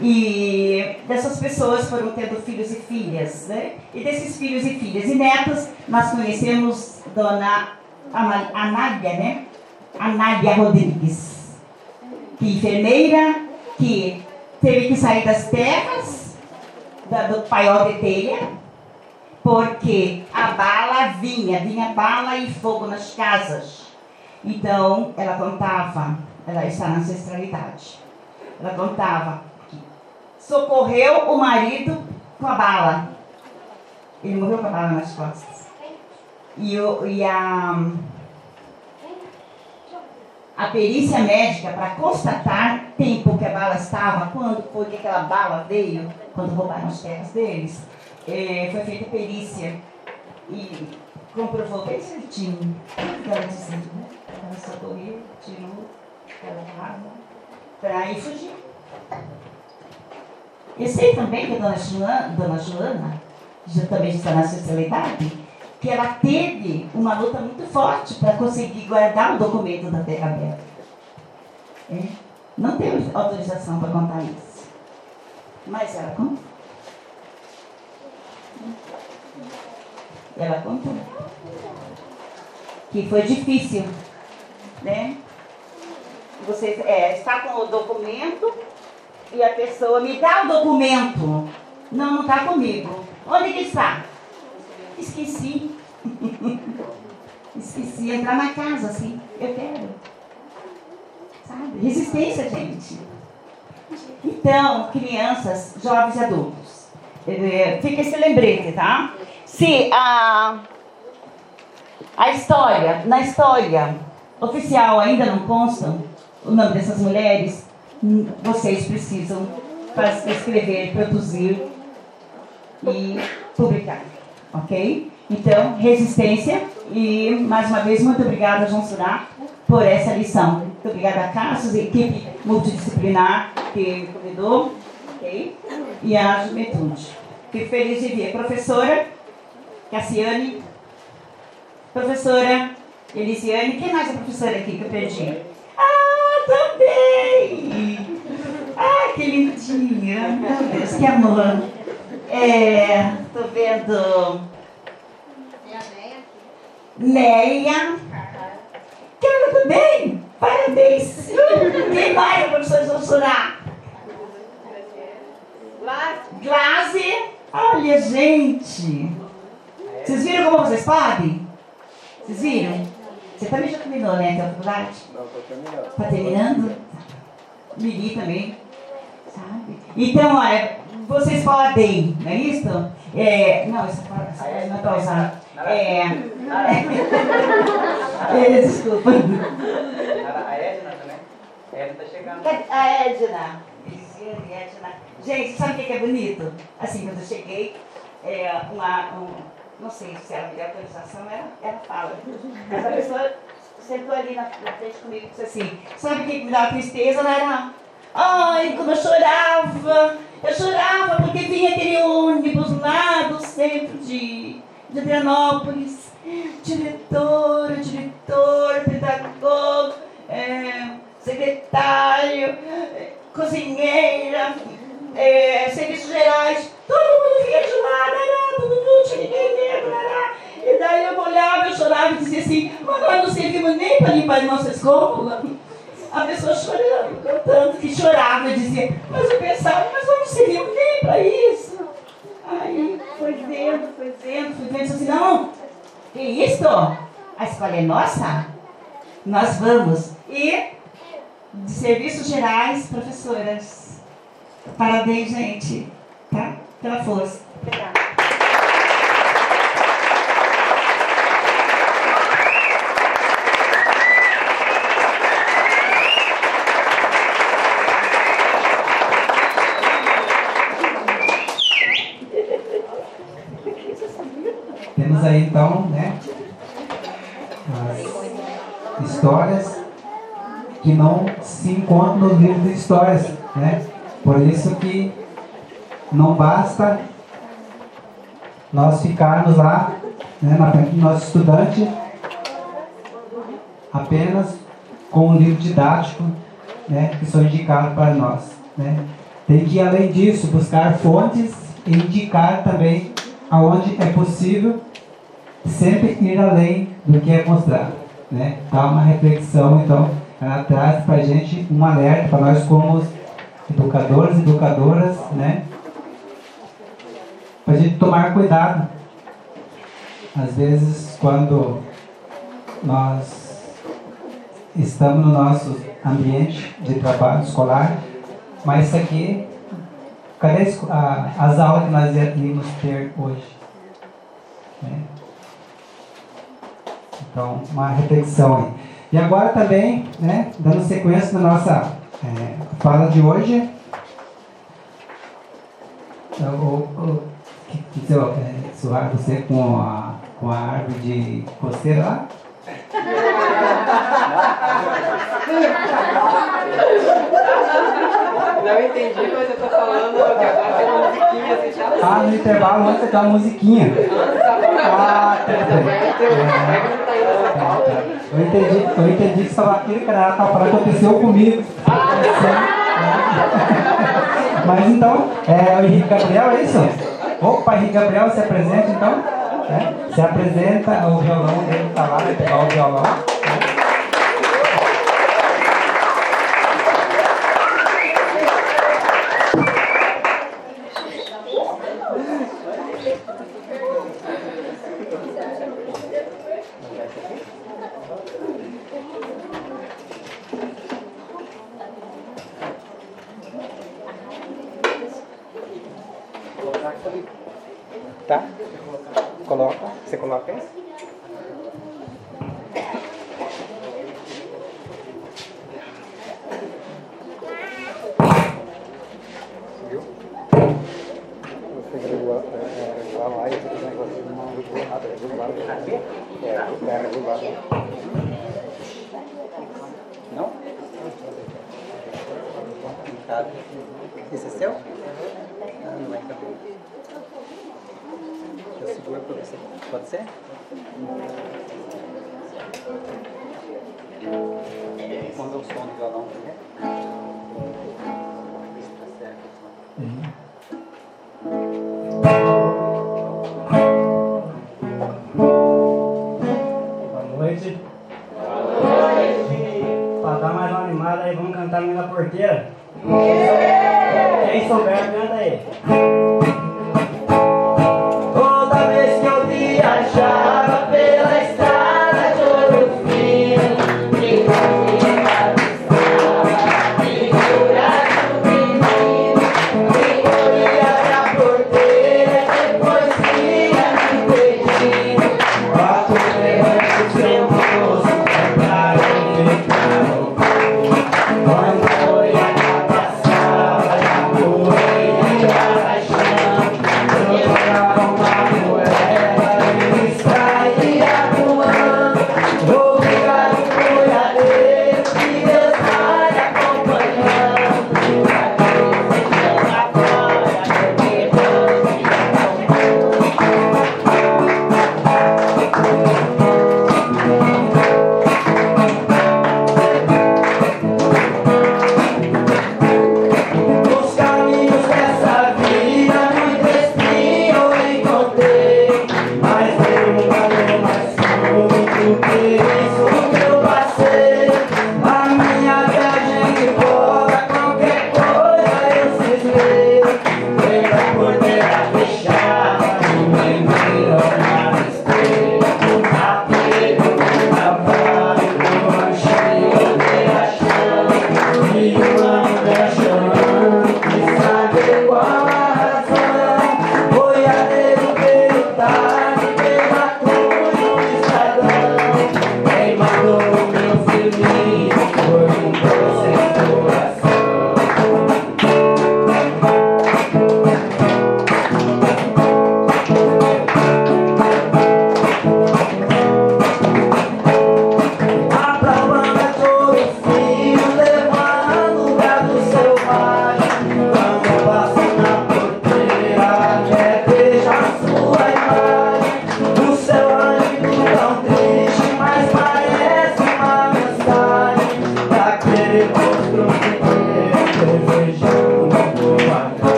E dessas pessoas foram tendo filhos e filhas, né? E desses filhos e filhas e netos, nós conhecemos Dona Anália, né? Anália Rodrigues, que enfermeira, que teve que sair das terras da, do paiol de telha, porque a bala vinha, vinha bala e fogo nas casas. Então, ela contava, ela está na ancestralidade, ela contava socorreu o marido com a bala. Ele morreu com a bala nas costas. E, o, e a a perícia médica para constatar tempo que a bala estava, quando foi que aquela bala veio, quando roubaram as terras deles. É, foi feita perícia e comprovou bem certinho o que ela dizia. Né? Ela socorreu, tirou aquela arma para ir fugir. Eu sei também que a dona Joana, dona Joana já também está na sociedade, que ela teve uma luta muito forte para conseguir guardar o documento da terra aberta. É. Não teve autorização para contar isso. Mas ela contou. Ela contou. Que foi difícil, né? Você é, está com o documento e a pessoa me dá o documento. Não, não está comigo. Onde que está? Esqueci. Esqueci entrar na casa assim. Eu quero. Sabe? Resistência, gente. Então, crianças, jovens e adultos. É, fica esse lembrete, tá? Se a, a história, na história oficial ainda não constam o nome dessas mulheres, vocês precisam escrever, produzir e publicar. Ok? Então, resistência e, mais uma vez, muito obrigada, João Surá, por essa lição. Muito obrigada a Cassius, equipe multidisciplinar que convidou, ok? E a juventude. Fico feliz de ver. Professora Cassiane, professora Elisiane, quem mais é professora aqui que eu perdi? Também! Ah, que lindinha! Meu Deus, que amor! É, tô vendo. Neia. Cara, tudo bem? Parabéns. Quem mais, professor Jussurá? Glaze. Olha, gente. Vocês viram como vocês podem? Vocês viram? Você também já terminou, né, a faculdade? Não, tô terminando. Tá terminando? Lili também. Sabe? Então, olha, vocês podem, não é isso? É, não, essa palavra não está usando. É, é, desculpa. A Edna também? A Edna está chegando. A Edna. Edna. Gente, sabe o que é bonito? Assim, quando eu cheguei, é, uma, um, não sei se ela me autorização, ela, ela fala. Mas a pessoa sentou ali na, frente comigo e disse assim, sabe o que me dá tristeza, não era? Ai, como eu chorava eu chorava porque vinha aquele ônibus lá do centro de, de Adrianópolis. Diretor, diretor, pedagogo, é, secretário, cozinheira, é, serviços gerais. Todo mundo vinha de lá, lá, todo mundo tinha ninguém negro, lá, E daí eu olhava, eu chorava e dizia assim, mas nós não servimos nem para limpar nossas cômodas a pessoa chorando, cantando, que chorava e dizia, mas eu pensava, mas eu não serviu nem para isso. Aí foi vendo, foi vendo, foi vendo, assim, não, que isso? A escola é nossa? Nós vamos. E de serviços gerais, professoras. Parabéns, gente, tá? Pela força. Obrigada. Que não se encontram nos livros de histórias, né? Por isso que não basta nós ficarmos lá, né, na frente do nosso estudante, apenas com o livro didático, né, que são indicados para nós, né? Tem que, além disso, buscar fontes e indicar também aonde é possível sempre ir além do que é mostrado. Né? Dá uma reflexão, então, ela traz para a gente um alerta para nós como educadores educadoras, né? Para a gente tomar cuidado. Às vezes, quando nós estamos no nosso ambiente de trabalho escolar, mas isso aqui Cadê as aulas que nós íamos ter hoje? Né? Então, uma reflexão aí. E agora também, né, dando sequência na nossa é, fala de hoje, o, o, que, que, é, você com a, com a árvore de coceira lá? Não entendi, mas eu tô falando que agora tem uma musiquinha assim, já Ah, no intervalo antes uma musiquinha. Ah, tá Eu entendi, eu entendi que estava aqui, cara, ela estava falando que aconteceu comigo. Mas então, é o Henrique Gabriel, é isso? Opa, Henrique Gabriel, se apresenta então. É, se apresenta, o violão dele está lá, vai pegar o violão. Pode ser? Quando eu som do violão.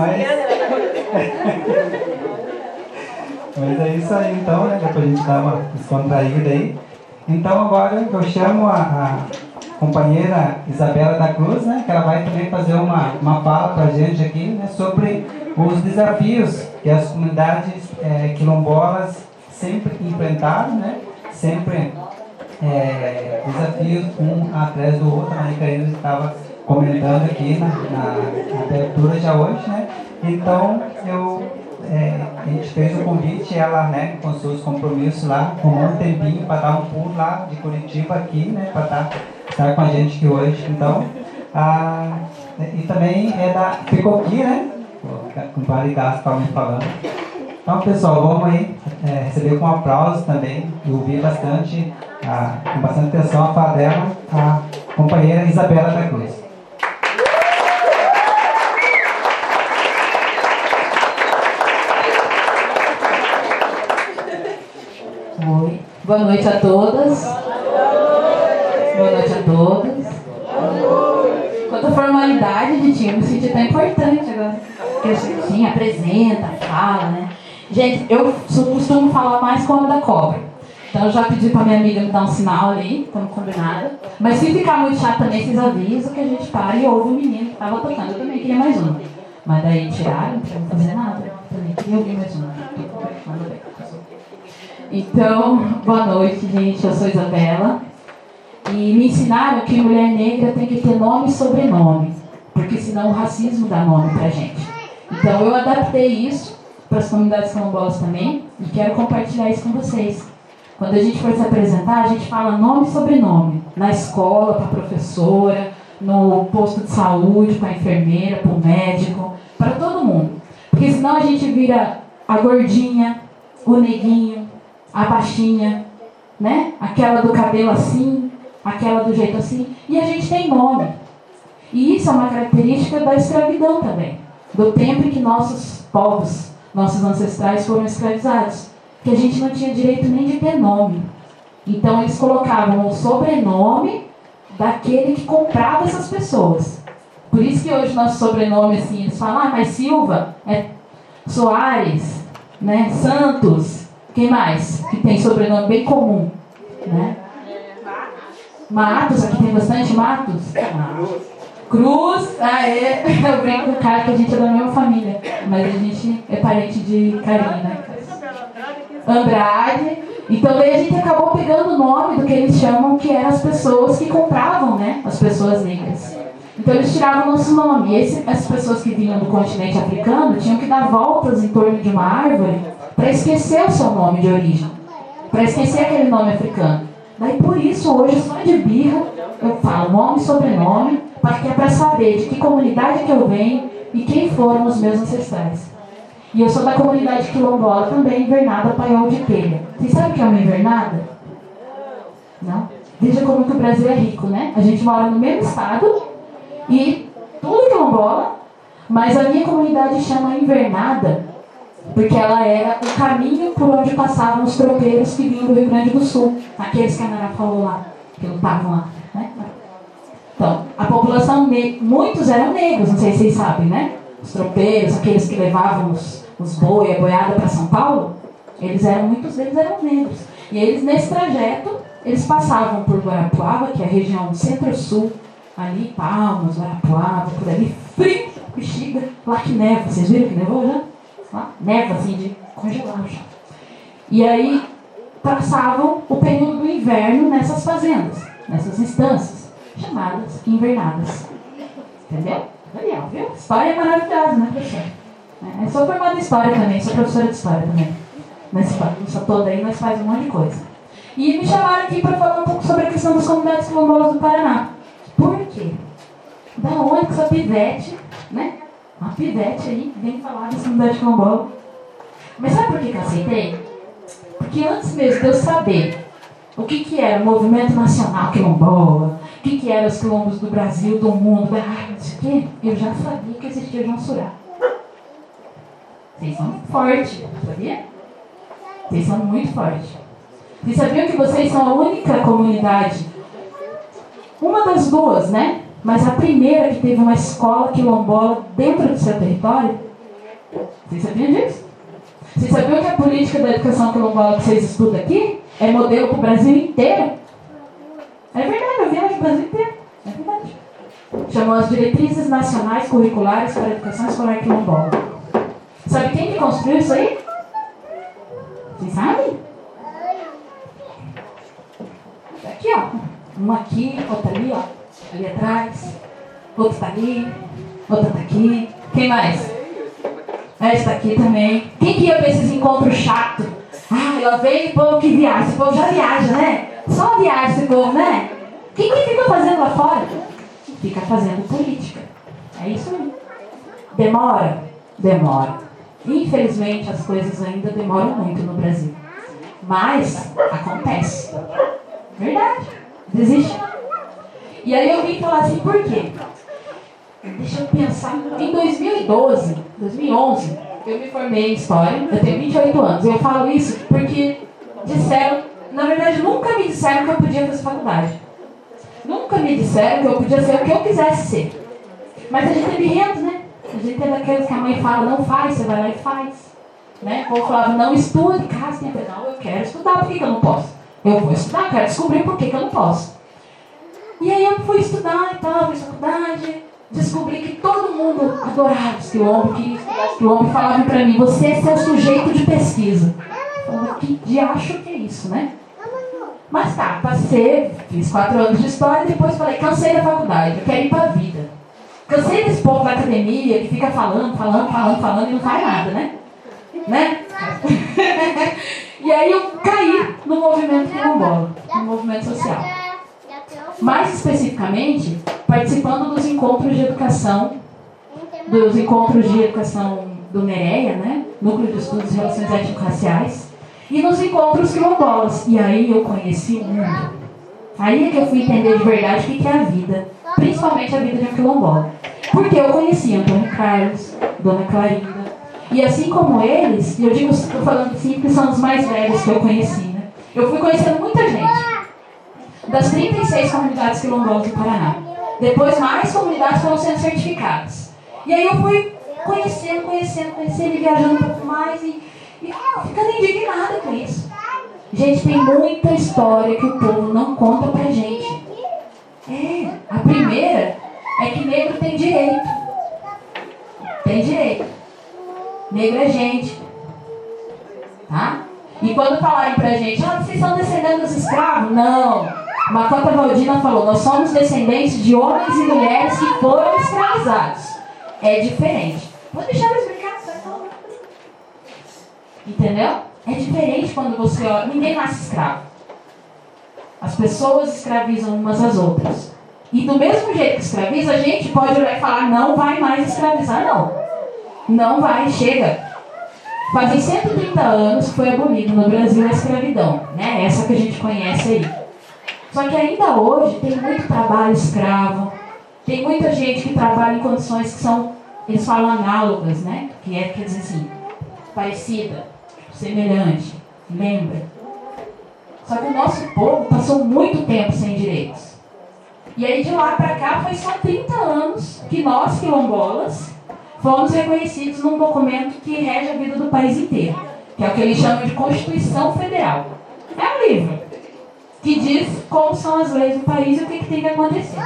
Mas, mas é isso aí então, né? Depois a gente dá uma descontraída aí. Então agora eu chamo a, a companheira Isabela da Cruz, né? Que ela vai também fazer uma, uma fala para a gente aqui né, sobre os desafios que as comunidades é, quilombolas sempre enfrentaram, né? Sempre é, desafios um atrás do outro. A Karina estava comentando aqui na, na, abertura já hoje, né? Então eu é, a gente fez o convite, ela, né, com seus compromissos lá, com um tempinho para dar um pulo lá de Curitiba aqui, né, para estar, estar com a gente aqui hoje. Então, a, e também é da Picoqui, né? Com vários gastos me falando. Então, pessoal, vamos aí é, receber com um aplauso também e ouvir bastante, a, com bastante atenção a fala dela, a companheira Isabela da Cruz. Oi. Boa noite a todas. Boa noite a todos. Quanta formalidade de time, me senti tão importante agora. Porque a gente apresenta, fala, né? Gente, eu costumo falar mais com a da cobra. Então eu já pedi pra minha amiga me dar um sinal ali, estamos combinados. Mas se ficar muito chato também, vocês avisam que a gente para e ouve o menino que estava tocando. Eu também queria mais uma. Mas daí tiraram, não fazer nada. Eu também queria ouvir mais uma. Então, boa noite, gente. Eu sou Isabela. E me ensinaram que mulher negra tem que ter nome e sobrenome, porque senão o racismo dá nome pra gente. Então, eu adaptei isso para as comunidades quilombolas também e quero compartilhar isso com vocês. Quando a gente for se apresentar, a gente fala nome e sobrenome. Na escola, para a professora, no posto de saúde, para a enfermeira, para o médico, para todo mundo. Porque senão a gente vira a gordinha, o neguinho, a baixinha, né? Aquela do cabelo assim, aquela do jeito assim. E a gente tem nome. E isso é uma característica da escravidão também. Do tempo em que nossos povos, nossos ancestrais foram escravizados. Que a gente não tinha direito nem de ter nome. Então eles colocavam o sobrenome daquele que comprava essas pessoas. Por isso que hoje nosso sobrenome, assim, eles falam, ah, mas Silva é Soares, né? Santos, quem mais? Que tem sobrenome bem comum, né? Matos, aqui tem bastante Matos. Cruz, ah, é. Eu brinco com o cara que a gente é da mesma família, mas a gente é parente de Karina. Né? Andrade. Então daí a gente acabou pegando o nome do que eles chamam que eram as pessoas que compravam, né? As pessoas negras. Então eles tiravam o nosso nome. E esse, essas pessoas que vinham do continente africano tinham que dar voltas em torno de uma árvore para esquecer o seu nome de origem, para esquecer aquele nome africano. Daí por isso hoje, só de birra, eu falo nome e sobrenome, porque é para saber de que comunidade que eu venho e quem foram os meus ancestrais. E eu sou da comunidade quilombola também, invernada Paiol de Telha. Vocês sabem o que é uma invernada? Não? Veja como que o Brasil é rico, né? A gente mora no mesmo estado e tudo quilombola, mas a minha comunidade chama invernada porque ela era o caminho por onde passavam os tropeiros que vinham do Rio Grande do Sul, aqueles que a Nara falou lá, que lutavam lá. Né? Então, a população, muitos eram negros, não sei se vocês sabem, né? Os tropeiros, aqueles que levavam os, os boi, a boiada para São Paulo, eles eram, muitos deles eram negros. E eles, nesse trajeto, eles passavam por Guarapuava, que é a região centro-sul, ali, Palmas, Guarapuava, por ali, frio, bexiga, lá que neva. Vocês viram que nevou já? Neva assim de congelar o chão. E aí passavam o período do inverno nessas fazendas, nessas instâncias, chamadas invernadas. Entendeu? Legal, viu? História é maravilhosa, né, professor? É, sou formada em história também, sou professora de história também. Nessa toda aí nós fazemos um monte de coisa. E me chamaram aqui para falar um pouco sobre a questão das comunidades quilombolas do Paraná. Por quê? Da onde que essa pivete, né? Uma pivete aí vem falar da comunidade quilombola. Mas sabe por que, que eu aceitei? Porque antes mesmo de eu saber o que, que era o movimento nacional quilombola, o que, que eram os quilombos do Brasil, do mundo, ah, não quê, eu já sabia que existia João Surá. Vocês são fortes, sabia? Vocês são muito fortes. Vocês sabiam que vocês são a única comunidade, uma das duas, né? Mas a primeira que teve uma escola quilombola dentro do seu território? Vocês sabiam disso? Vocês sabiam que a política da educação quilombola que vocês estudam aqui é modelo para o Brasil inteiro? É verdade, eu viajo o Brasil inteiro. É verdade. Chamou as Diretrizes Nacionais Curriculares para a Educação Escolar Quilombola. Sabe quem que construiu isso aí? Vocês sabem? Aqui, ó. Um aqui, outro ali, ó. Ali atrás. Outro tá ali. Outro tá aqui. Quem mais? Esta aqui também. Quem que ia para esses encontros chatos? Ah, lá vem o povo que viaja. Esse povo já viaja, né? Só viaja esse povo, né? O que, que fica fazendo lá fora? Fica fazendo política. É isso aí. Demora? Demora. Infelizmente, as coisas ainda demoram muito no Brasil. Mas acontece. Verdade. Desiste. E aí eu vim falar assim, por quê? Deixa eu pensar. Em 2012, 2011, eu me formei em História. Eu tenho 28 anos. Eu falo isso porque disseram, na verdade, nunca me disseram que eu podia fazer faculdade. Nunca me disseram que eu podia ser o que eu quisesse ser. Mas a gente é birrento, né? A gente é daqueles que a mãe fala, não faz, você vai lá e faz. Né? Ou falava, não estude, casa, não, eu quero estudar, por que, que eu não posso? Eu vou estudar, quero descobrir por que, que eu não posso. E aí eu fui estudar e tal, fiz faculdade, descobri que todo mundo adorava quilombos, queria estudar os quilombos, falavam para mim, você é seu sujeito de pesquisa. Eu falei, que diacho que é isso, né? Mas tá, passei, fiz quatro anos de história e depois falei, cansei da faculdade, eu quero ir para a vida. Cansei desse povo da academia que fica falando, falando, falando, falando e não faz nada, né? Né? e aí eu caí no movimento quilombola, no movimento social. Mais especificamente, participando dos encontros de educação, dos encontros de educação do NEREA, né? Núcleo de Estudos e Relações Étnico-Raciais, e nos encontros quilombolas. E aí eu conheci o mundo. Aí é que eu fui entender de verdade o que é a vida, principalmente a vida de um quilombola. Porque eu conheci Antônio Carlos, Dona Clarinda, e assim como eles, e eu digo, estou falando assim são os mais velhos que eu conheci, né? Eu fui conhecendo muita gente. Das 36 comunidades quilombolas do Paraná. Depois mais comunidades foram sendo certificadas. E aí eu fui conhecendo, conhecendo, conhecendo e viajando um pouco mais e, e ah, ficando indignada com isso. Gente, tem muita história que o povo não conta pra gente. É, a primeira é que negro tem direito. Tem direito. Negro é gente. Tá? E quando falarem pra gente, ah, vocês são descendentes dos escravos? Não. Macota Valdina falou, nós somos descendentes de homens e mulheres que foram escravizados. É diferente. Vou deixar explicar, só Entendeu? É diferente quando você olha. Ninguém nasce escravo. As pessoas escravizam umas às outras. E do mesmo jeito que escraviza, a gente pode olhar e falar, não vai mais escravizar, não. Não vai, chega. Fazem 130 anos que foi abolido no Brasil a escravidão, né? Essa que a gente conhece aí. Só que ainda hoje tem muito trabalho escravo, tem muita gente que trabalha em condições que são, eles falam análogas, né? Que é, quer dizer assim, parecida, semelhante, lembra. Só que o nosso povo passou muito tempo sem direitos. E aí de lá para cá foi só 30 anos que nós, quilombolas, fomos reconhecidos num documento que rege a vida do país inteiro, que é o que eles chamam de Constituição Federal. É um livro que diz como são as leis do país e o que, que tem que acontecer.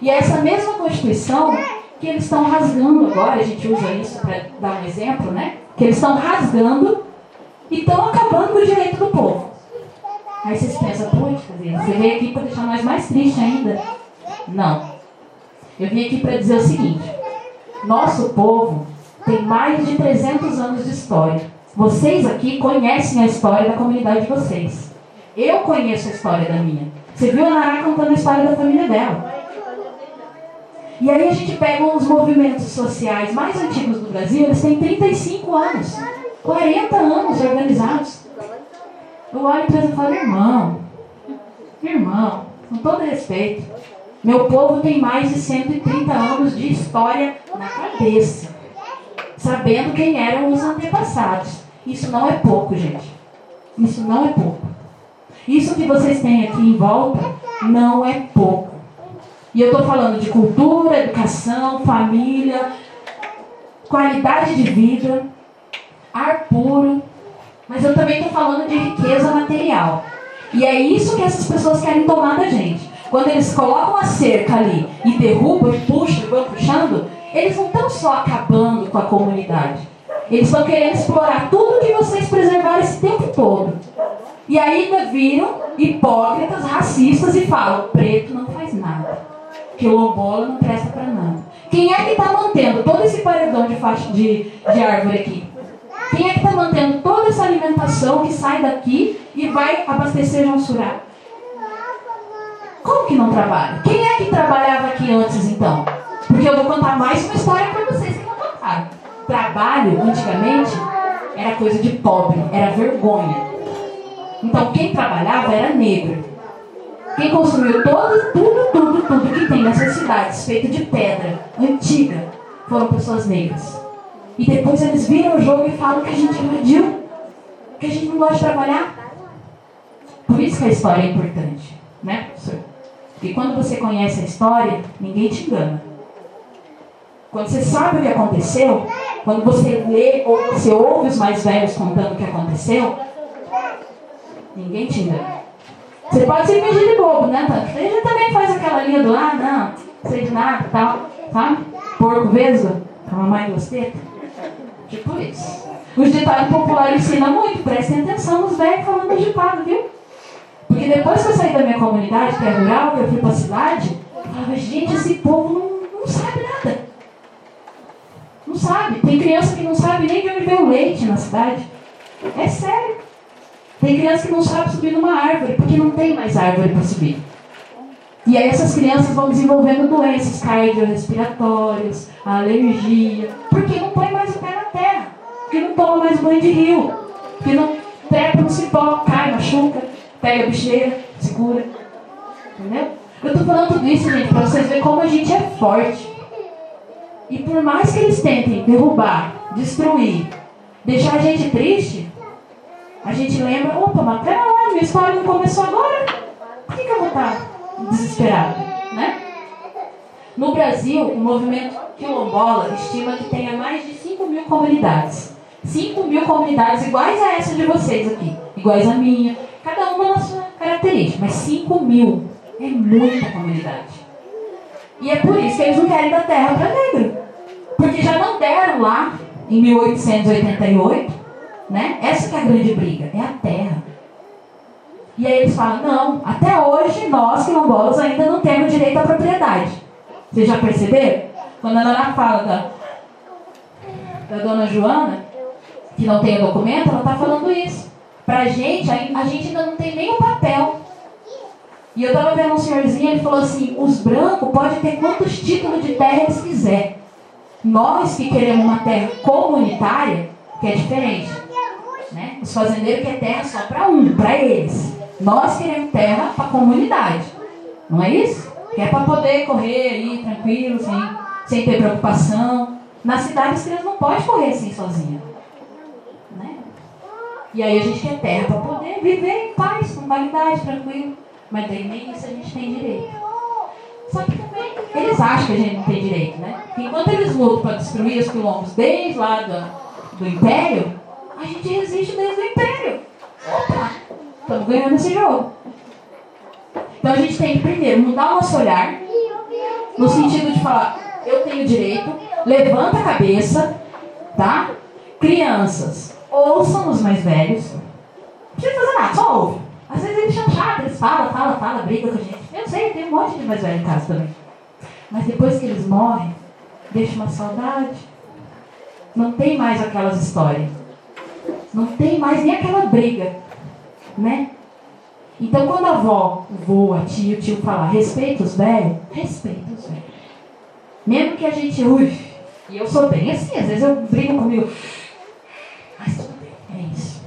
E é essa mesma Constituição que eles estão rasgando agora, a gente usa isso para dar um exemplo, né? Que eles estão rasgando e estão acabando com o direito do povo. Aí vocês pensam, putz, você veio aqui para deixar nós mais tristes ainda. Não. Eu vim aqui para dizer o seguinte: nosso povo tem mais de 300 anos de história. Vocês aqui conhecem a história da comunidade de vocês. Eu conheço a história da minha. Você viu a Nará contando a história da família dela. E aí a gente pega os movimentos sociais mais antigos do Brasil, eles têm 35 anos, 40 anos organizados. Eu olho para ele e falo, irmão, irmão, com todo respeito, meu povo tem mais de 130 anos de história na cabeça, sabendo quem eram os antepassados. Isso não é pouco, gente. Isso não é pouco. Isso que vocês têm aqui em volta não é pouco. E eu estou falando de cultura, educação, família, qualidade de vida, ar puro, mas eu também estou falando de riqueza material. E é isso que essas pessoas querem tomar da gente. Quando eles colocam a cerca ali e derrubam e puxam e vão puxando, eles não estão só acabando com a comunidade. Eles estão querendo explorar tudo que vocês preservaram esse tempo todo. E ainda viram hipócritas, racistas e falam: preto não faz nada. Quilombola não presta para nada. Quem é que está mantendo todo esse paredão de, faixa, de, de árvore aqui? Quem é que está mantendo toda essa alimentação que sai daqui e vai abastecer João Surá? Como que não trabalha? Quem é que trabalhava aqui antes então? Porque eu vou contar mais uma história para vocês que não contaram. Trabalho, antigamente, era coisa de pobre, era vergonha. Então quem trabalhava era negro. Quem construiu todo, tudo, tudo, tudo que tem nessas cidades, feito de pedra, antiga, foram pessoas negras. E depois eles viram o jogo e falam que a gente invadiu, que a gente não gosta de trabalhar. Por isso que a história é importante, né, professor? Porque quando você conhece a história, ninguém te engana. Quando você sabe o que aconteceu, quando você lê ou você ouve os mais velhos contando o que aconteceu, ninguém engana. Você pode se fingir de bobo, né, Tânia? Ele também faz aquela linha do ah, não, sei de nada tal, sabe? Porco vesgo, a mamãe duas tetas. Tipo isso. Os ditados populares ensinam muito, prestem atenção nos velhos falando ditado, viu? Porque depois que eu saí da minha comunidade, que é rural, que eu fui para a cidade, eu falava, gente, esse povo não, não sabe nada. Não sabe. Tem criança que não sabe nem de onde veio o leite na cidade. É sério. Tem criança que não sabe subir numa árvore, porque não tem mais árvore para subir. E aí essas crianças vão desenvolvendo doenças cardiorrespiratórias, alergia, porque não põe mais o pé na terra, porque não toma mais banho de rio, porque não trepa no cipó, cai, machuca, pega a bicheira, segura. Entendeu? Eu estou falando tudo isso, gente, para vocês verem como a gente é forte. E por mais que eles tentem derrubar, destruir, deixar a gente triste, a gente lembra, opa, mas pera minha história não começou agora? Por que, que eu vou estar desesperado? Né? No Brasil, o movimento quilombola estima que tenha mais de 5 mil comunidades. 5 mil comunidades iguais a essa de vocês aqui, iguais a minha, cada uma na sua característica, mas 5 mil é muita comunidade. E é por isso que eles não querem dar terra para negro. Porque já não deram lá, em 1888, né? Essa é a grande briga, é a terra. E aí eles falam, não, até hoje nós quilombolas ainda não temos direito à propriedade. Vocês já perceberam? Quando a Nana fala da, da dona Joana, que não tem o documento, ela está falando isso. Pra gente, a, a gente ainda não tem nem o papel. E eu estava vendo um senhorzinho, ele falou assim, os brancos podem ter quantos títulos de terra eles quiser. Nós que queremos uma terra comunitária, que é diferente. Os fazendeiros querem terra só para um, para eles. Nós queremos terra para a comunidade. Não é isso? Que é para poder correr aí tranquilo, sem, sem ter preocupação. Na cidade as crianças não podem correr assim sozinha. Né? E aí a gente quer terra para poder viver em paz, com qualidade, tranquilo. Mas nem isso a gente tem direito. Só que também eles acham que a gente não tem direito, né? enquanto eles lutam para destruir os quilombos desde lá do, do Império, a gente resiste desde o Império. Opa! Estamos ganhando esse jogo. Então a gente tem que primeiro mudar o nosso olhar, no sentido de falar, eu tenho direito, levanta a cabeça, tá? Crianças, ouçam os mais velhos. Não precisa fazer nada, só ouve. Às vezes eles são chatos, eles falam, falam, falam, brigam com a gente. Eu sei, tem um monte de mais velho em casa também. Mas depois que eles morrem, deixa uma saudade. Não tem mais aquelas histórias. Não tem mais nem aquela briga. Né? Então quando a avó, o vô, a tia, o tio falar respeita os velhos, respeita os velhos. Mesmo que a gente, ui, e eu sou bem assim, às vezes eu brigo comigo. Mas tudo bem, é isso.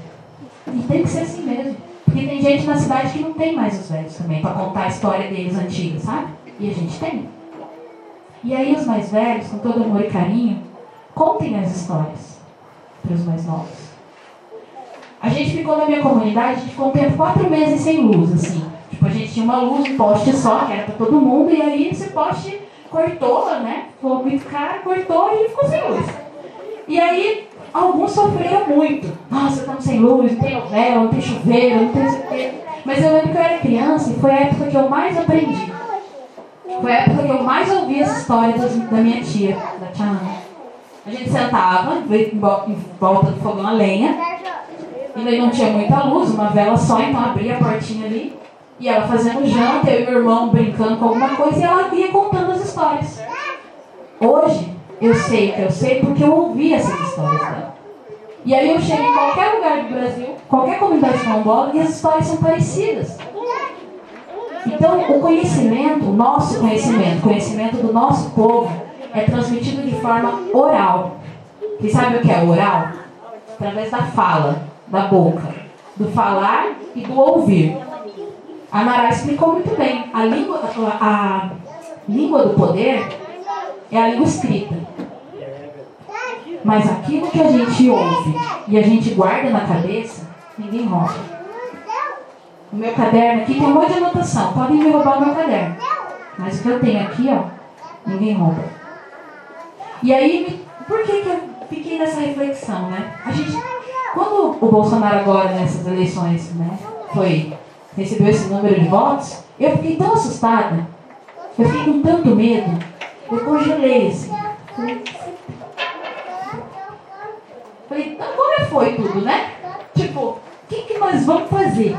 E tem que ser assim mesmo. Porque tem gente na cidade que não tem mais os velhos também, para contar a história deles antiga, sabe? E a gente tem. E aí os mais velhos, com todo amor e carinho, contem as histórias para os mais novos. A gente ficou na minha comunidade, a gente ficou um tempo, quatro meses sem luz, assim. Tipo, a gente tinha uma luz, um poste só, que era para todo mundo, e aí esse poste cortou, né? Ficou muito caro, cortou e ficou sem luz. E aí, alguns sofreram muito. Nossa, estamos sem luz, não tem novela, não tem chuveiro, não tem isso aqui. Mas eu lembro que eu era criança e foi a época que eu mais aprendi. Foi a época que eu mais ouvi essa história da minha tia, da tia Ana. A gente sentava em volta do fogão a lenha, e daí não tinha muita luz, uma vela só, então abria a portinha ali, e ela fazendo janta, eu e meu irmão brincando com alguma coisa, e ela ia contando as histórias. Hoje, eu sei que eu sei porque eu ouvi essas histórias dela. E aí eu chego em qualquer lugar do Brasil, qualquer comunidade quilombola, e as histórias são parecidas. Então, o conhecimento, o nosso conhecimento, o conhecimento do nosso povo, é transmitido de forma oral. E sabe o que é oral? Através da fala, da boca, do falar e do ouvir. A Nara explicou muito bem. A língua, a, a língua do poder é a língua escrita. Mas aquilo que a gente ouve e a gente guarda na cabeça, ninguém rouba. O meu caderno aqui tem um monte de anotação. Podem me roubar o meu caderno. Mas o que eu tenho aqui, ó, ninguém rouba. E aí, por que, que eu fiquei nessa reflexão, né? A gente, quando o Bolsonaro agora, nessas eleições, né, foi, recebeu esse número de votos, eu fiquei tão assustada, eu fiquei com tanto medo, eu congelei assim. Falei, agora foi tudo, né? Tipo, o que, que nós vamos fazer?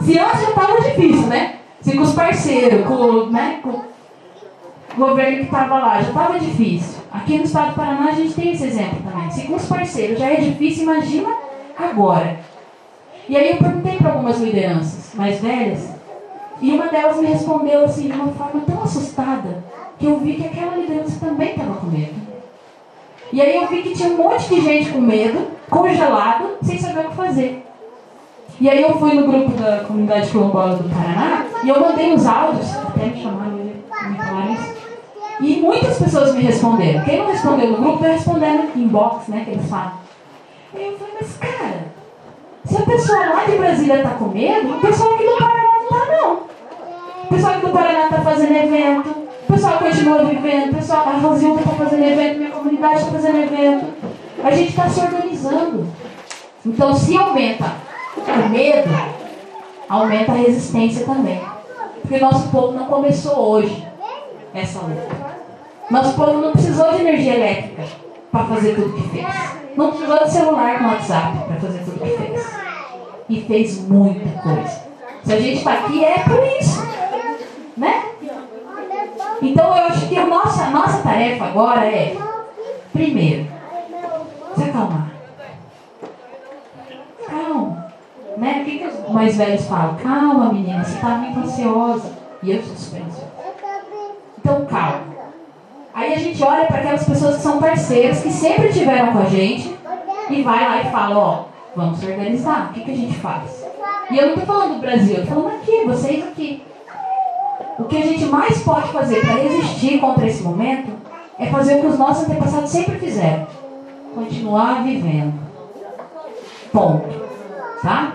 Se antes já estava difícil, né? Se com os parceiros, com, né, com o governo que estava lá, já estava difícil. Aqui no estado do Paraná a gente tem esse exemplo também. Se com os parceiros já é difícil, imagina agora. E aí eu perguntei para algumas lideranças mais velhas, e uma delas me respondeu assim de uma forma tão assustada que eu vi que aquela liderança também estava com medo. E aí eu vi que tinha um monte de gente com medo, congelado, sem saber o que fazer. E aí eu fui no grupo da comunidade quilombola do Paraná e eu mandei os áudios, até me chamaram, me falaram isso. E muitas pessoas me responderam. Quem não respondeu no grupo, vai respondendo no inbox, né, que eles falam. E eu falei, mas cara, se a pessoa lá de Brasília está com medo, o pessoal aqui do Paraná não está não. O pessoal aqui do Paraná está fazendo evento, o pessoal continua vivendo, o pessoal, a Rosilda está fazendo evento, minha comunidade está fazendo evento. A gente está se organizando. Então, se aumenta o medo, aumenta a resistência também. Porque nosso povo não começou hoje essa luta. Nosso povo não precisou de energia elétrica para fazer tudo que fez. Não precisou de celular com WhatsApp para fazer tudo que fez. E fez muita coisa. Se a gente está aqui é por isso. Né? Então eu acho que a nossa, nossa tarefa agora é, primeiro, se acalmar. Calma. Né? O que, que os mais velhos falam? Calma, menina, você está muito ansiosa. E eu sou super ansiosa. Então, calma. Aí a gente olha para aquelas pessoas que são parceiras, que sempre estiveram com a gente, e vai lá e fala, ó, vamos se organizar, o que, que a gente faz? E eu não estou falando do Brasil, eu estou falando aqui, vocês aqui. O que a gente mais pode fazer para resistir contra esse momento é fazer o que os nossos antepassados sempre fizeram. Continuar vivendo. Ponto. Tá?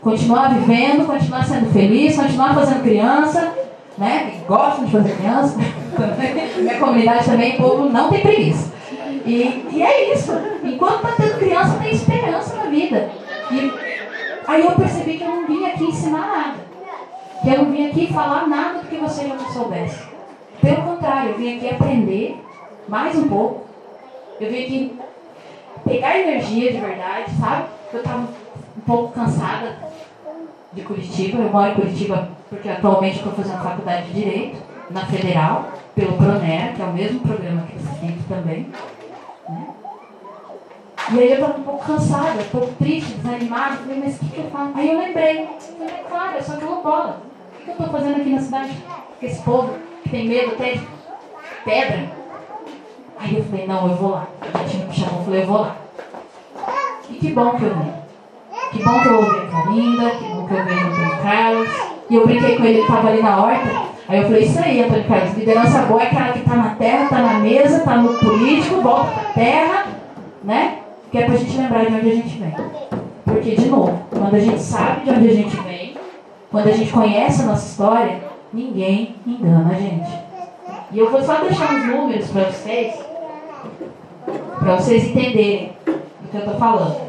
Continuar vivendo, continuar sendo feliz, continuar fazendo criança, né? Gostam de fazer criança. Minha comunidade também, o povo não tem preguiça. E, e é isso. Enquanto está tendo criança, tem esperança na vida. E aí eu percebi que eu não vim aqui ensinar nada. Que eu não vim aqui falar nada do que você já não soubesse. Pelo contrário, eu vim aqui aprender mais um pouco. Eu vim aqui pegar energia de verdade, sabe? Eu estava um pouco cansada de Curitiba. Eu moro em Curitiba porque atualmente estou fazendo faculdade de Direito na Federal, pelo PRONER, que é o mesmo programa que você tem também. Né? E aí eu estava um pouco cansada, um pouco triste, desanimada. Falei, mas o que, que eu faço? Aí eu lembrei, falei, claro, eu sou. O que eu estou fazendo aqui na cidade? Com esse povo que tem medo até de pedra. Aí eu falei, não, eu vou lá. A gente me chamou, eu falei, eu vou lá. E que bom que eu vim. Que bom que eu ouvi a Carinda, que bom que eu no Antônio Carlos. E eu brinquei com ele, ele tava ali na horta. Aí eu falei, isso aí, Antônio Carlos, liderança boa é aquela que tá na terra, tá na mesa, tá no político, volta pra terra, né? Que é pra gente lembrar de onde a gente vem. Porque, de novo, quando a gente sabe de onde a gente vem, quando a gente conhece a nossa história, ninguém engana a gente. E eu vou só deixar uns números para vocês, para vocês entenderem do que eu estou falando.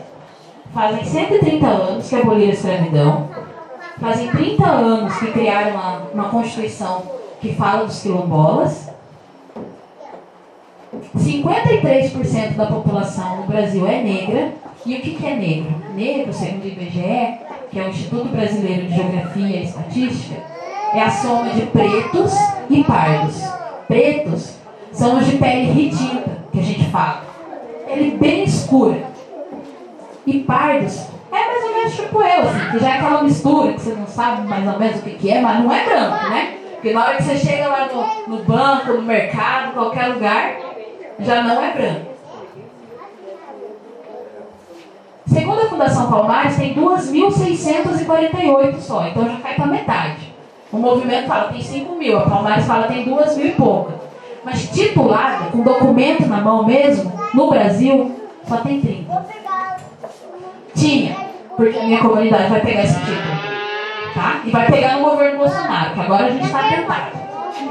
Fazem 130 anos que aboliram a escravidão, fazem 30 anos que criaram uma, uma Constituição que fala dos quilombolas, 53% da população no Brasil é negra. E o que, que é negro? Negro, segundo o IBGE, que é o Instituto Brasileiro de Geografia e Estatística, é a soma de pretos e pardos. Pretos são os de pele retinta, que a gente fala. Ele bem escura. E pardos é mais menos eu, assim, que já é aquela mistura que você não sabe mais ou menos o que, que é, mas não é branco, né? Porque na hora que você chega lá no, no banco, no mercado, qualquer lugar, já não é branco. Segundo a Fundação Palmares, tem 2.648 só, então já cai para metade. O movimento fala tem 5 mil, a Palmares fala tem 2 mil e pouca. Mas titulada, com documento na mão mesmo, no Brasil, só tem 30. Tinha, porque a minha comunidade vai pegar esse título. Tá? E vai pegar no governo Bolsonaro, que agora a gente está tentado.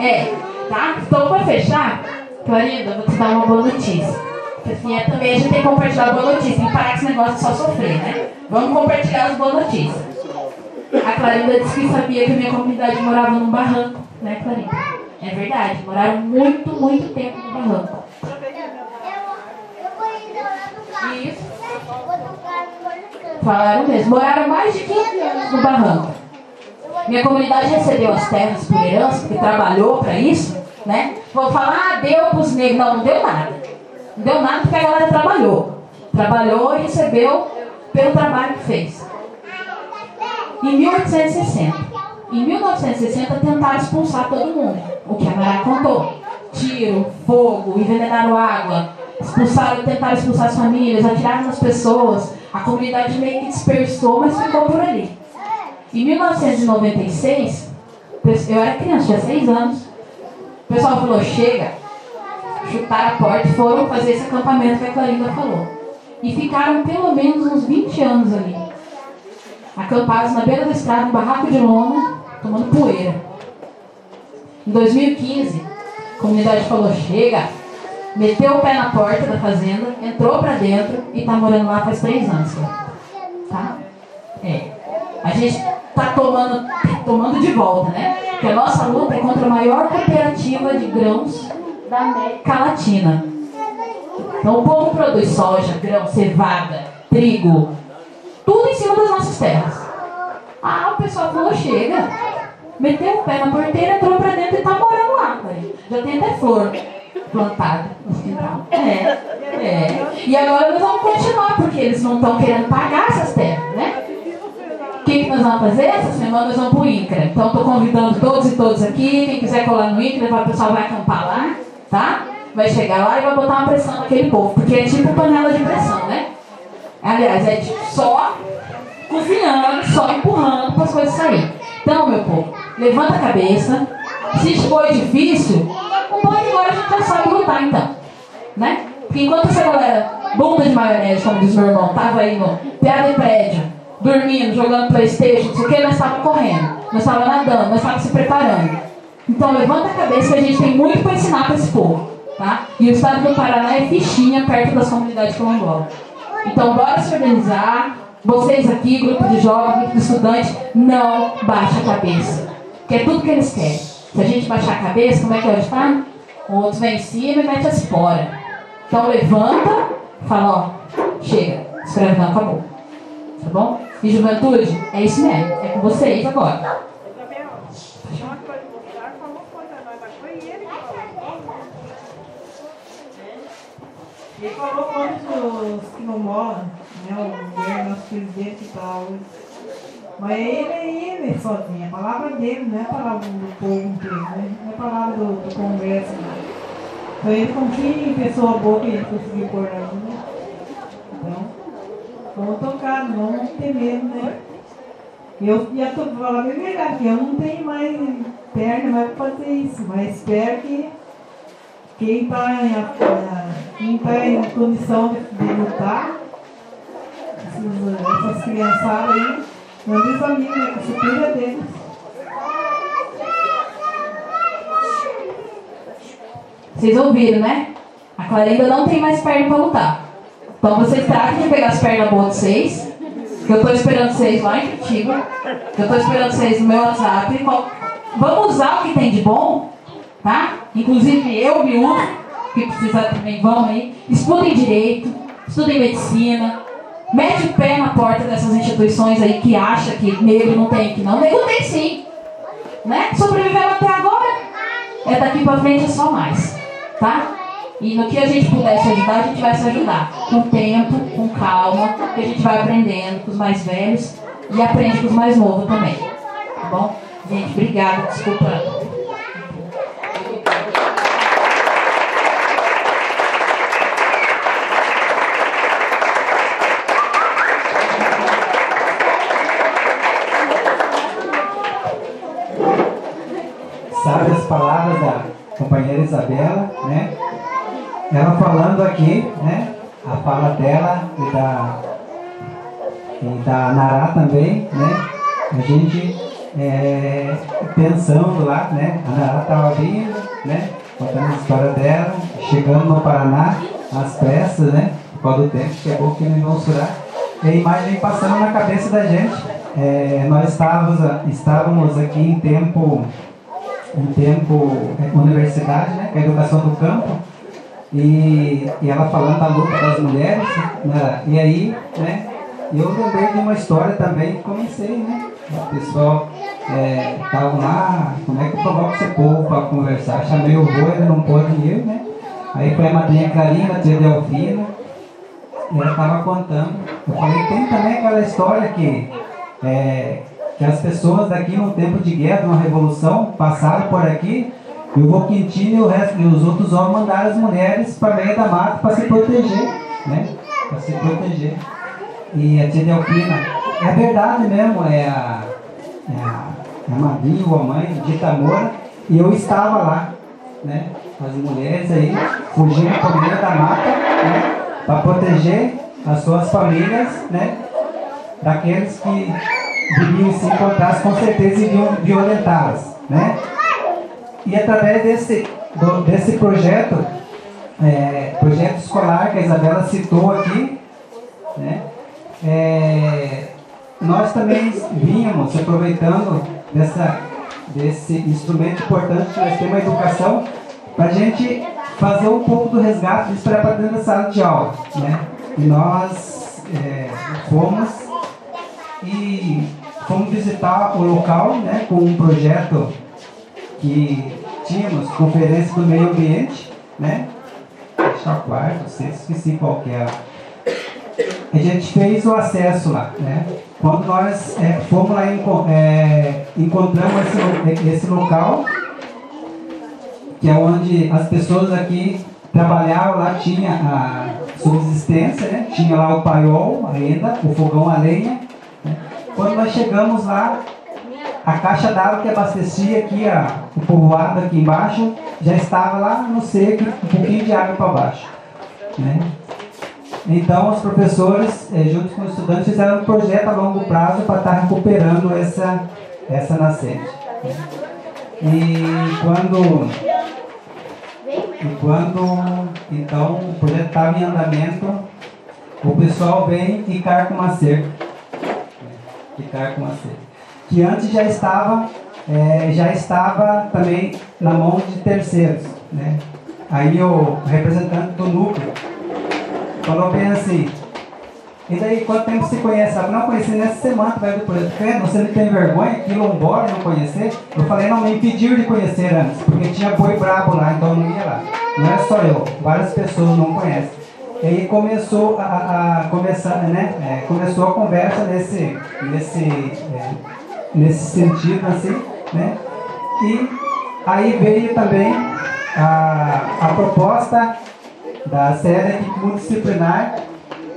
É, tá? Então, para fechar, Florinda, vou te dar uma boa notícia. Porque assim, é, também a gente tem que compartilhar boa notícia. Não parar com esse negócio de só sofrer, né? Vamos compartilhar as boas notícias. A Clarinda disse que sabia que a minha comunidade morava num barranco, né, Clarinda? É verdade, moraram muito, muito tempo no barranco. Isso. Falaram mesmo. Moraram mais de 15 anos no barranco. Minha comunidade recebeu as terras por herança, porque trabalhou para isso, né? Vou falar, ah, deu para os negros. Não, não deu nada. Não deu nada porque a galera trabalhou. Trabalhou e recebeu pelo trabalho que fez. Em 1860. Em 1960 tentaram expulsar todo mundo. O que a Mara contou. Tiro, fogo, envenenaram água, expulsaram, tentaram expulsar as famílias, atiraram nas pessoas. A comunidade meio que dispersou, mas ficou por ali. Em 1996, eu era criança, tinha 6 anos. O pessoal falou, chega. Chutaram a porta e foram fazer esse acampamento que a Clarinda falou. E ficaram pelo menos uns 20 anos ali. Acampados na beira da estrada, um barraco de lona, tomando poeira. Em 2015, a comunidade falou, chega. Meteu o pé na porta da fazenda, entrou para dentro e está morando lá faz três anos. Tá? É. A gente está tomando, tomando de volta, né? Porque a nossa luta é contra a maior cooperativa de grãos da América Latina. Então o povo produz soja, grão, cevada, trigo, tudo em cima das nossas terras. Ah, o pessoal falou, chega. Meteu o pé na porteira, entrou pra dentro e tá morando lá. Já tem até flor plantada no quintal. É, é. E agora nós vamos continuar, porque eles não estão querendo pagar essas terras, né? O que, que nós vamos fazer? Essa semana nós vamos pro INCRA. Então estou convidando todos e todos aqui. Quem quiser colar no INCRA, o pessoal vai acampar lá, tá? Vai chegar lá e vai botar uma pressão naquele povo. Porque é tipo panela de pressão, né? Aliás, é tipo só cozinhando, só empurrando para as coisas saírem. Então, meu povo, levanta a cabeça. Se for difícil, um pouco agora a gente já sabe lutar, então. Né? Porque enquanto essa galera, bunda de maionese, como diz meu irmão, tava aí no pé de prédio, dormindo, jogando Playstation, não sei o que, nós estávamos correndo, nós estávamos nadando, nós estávamos se preparando. Então levanta a cabeça que a gente tem muito para ensinar para esse povo. Tá? E o estado do Paraná é fichinha perto das comunidades quilombolas. Então bora se organizar. Vocês aqui, grupo de jovens, grupo de estudantes, não baixa a cabeça. Que é tudo que eles querem. Se a gente baixar a cabeça, como é que é hoje tá? O outro vem em cima e mete as esporas. Então levanta, fala, ó, chega, escravidão acabou. Tá bom? E juventude, é isso mesmo. É com vocês agora. Ele falou quantos que não moram, né? O nosso presidente e tal. Mas ele é ele sozinho, a palavra dele, não é a palavra do povo inteiro, né? Não é a palavra do, do Congresso, não. Então ele confia em pessoa boa que ele conseguiu pôr na. Então, vamos tocar, não vamos ter medo, né? Eu já estou falando bem verdade, eu não tenho mais perna mais para fazer isso, mas espero que quem está em, tá em condição de, de lutar, essas, essas criançadas aí, né? Que se cuida deles. Vocês ouviram, né? A Clara ainda não tem mais perna para lutar. Então vocês tratem de pegar as pernas boas de vocês. Que eu estou esperando vocês lá em Curitiba. Que eu estou esperando vocês no meu WhatsApp. Vamos usar o que tem de bom, tá? Inclusive eu, miúdo, que precisar também, vão aí. Estudem direito, estudem medicina. Mete o pé na porta dessas instituições aí que acha que negro não tem, que não. Negro tem sim. Né? Sobrevivendo até agora. É daqui para frente é só mais. Tá? E no que a gente puder se ajudar, a gente vai se ajudar. Com tempo, com calma, que a gente vai aprendendo com os mais velhos e aprende com os mais novos também. Tá bom? Gente, obrigada. Desculpa. Sabe as palavras da companheira Isabela, né? Ela falando aqui, né? A fala dela e da, e da Nará também, né? A gente é, pensando lá, né? A Nará estava vindo, né? Contando a história dela, chegando no Paraná, às pressas, né? Por causa do tempo, chegou aqui no Imonsurá. E a imagem passando na cabeça da gente. É, nós estávamos, estávamos aqui em tempo, em tempo é, universidade, né? Com a educação do campo e, e ela falando da luta das mulheres, né? e aí, né, eu lembrei de uma história também que comecei, né? O pessoal estavam é, lá, como é que eu provoco esse povo para conversar? Chamei o vô, ele não pôde ir, né? Aí foi a madrinha Clarina, a tia Delfina, e ela estava contando. Eu falei, tem também aquela história que, é, que as pessoas daqui no tempo de guerra, de uma revolução, passaram por aqui e o Boquintino e, o resto, e os outros homens mandaram as mulheres para meio da mata para se proteger, né? Para se proteger. E a tia Delfina, é verdade mesmo, é a, é a, é a madrinha ou a mãe de Itamora, e eu estava lá, né? As mulheres aí fugindo para meio da mata, né? Para proteger as suas famílias, né? Daqueles que viriam se encontrar, com certeza iriam violentá-las, né? E através desse, do, desse projeto, é, projeto escolar que a Isabela citou aqui, né, é, nós também vínhamos aproveitando dessa, desse instrumento importante que nós temos a educação, para a gente fazer um pouco do resgate disso para dentro da sala de aula. Né? E nós é, fomos e fomos visitar o local né, com um projeto que tínhamos conferência do meio ambiente, né? Deixa quarto, sei, esqueci qual que é. A gente fez o acesso lá, né? Quando nós é, fomos lá é, encontramos esse, esse local, que é onde as pessoas aqui trabalhavam, lá tinha a subsistência, né? Tinha lá o paiol ainda, o fogão a lenha. Né? Quando nós chegamos lá, a caixa d'água que abastecia aqui a, o povoado aqui embaixo já estava lá no seco, um pouquinho de água para baixo. Né? Então os professores, eh, junto com os estudantes, fizeram um projeto a longo prazo para estar recuperando essa, essa nascente. E quando, e quando então o projeto estava em andamento, o pessoal vem ficar com uma cerca. Ficar com uma cerca que antes já estava, é, já estava também na mão de terceiros. Né? Aí o representante do núcleo falou bem assim, e daí quanto tempo você conhece? Ela não conheci nessa semana que vai do projeto. Você não tem vergonha, quilombola, não conhecer? Eu falei, não, me impediu de conhecer antes, porque tinha boi brabo lá, então eu não ia lá. Não é só eu, várias pessoas não conhecem. E aí começou a, a começar, né? É, começou a conversa nesse, nesse é, nesse sentido, assim, né? E aí veio também a, a proposta da série multidisciplinar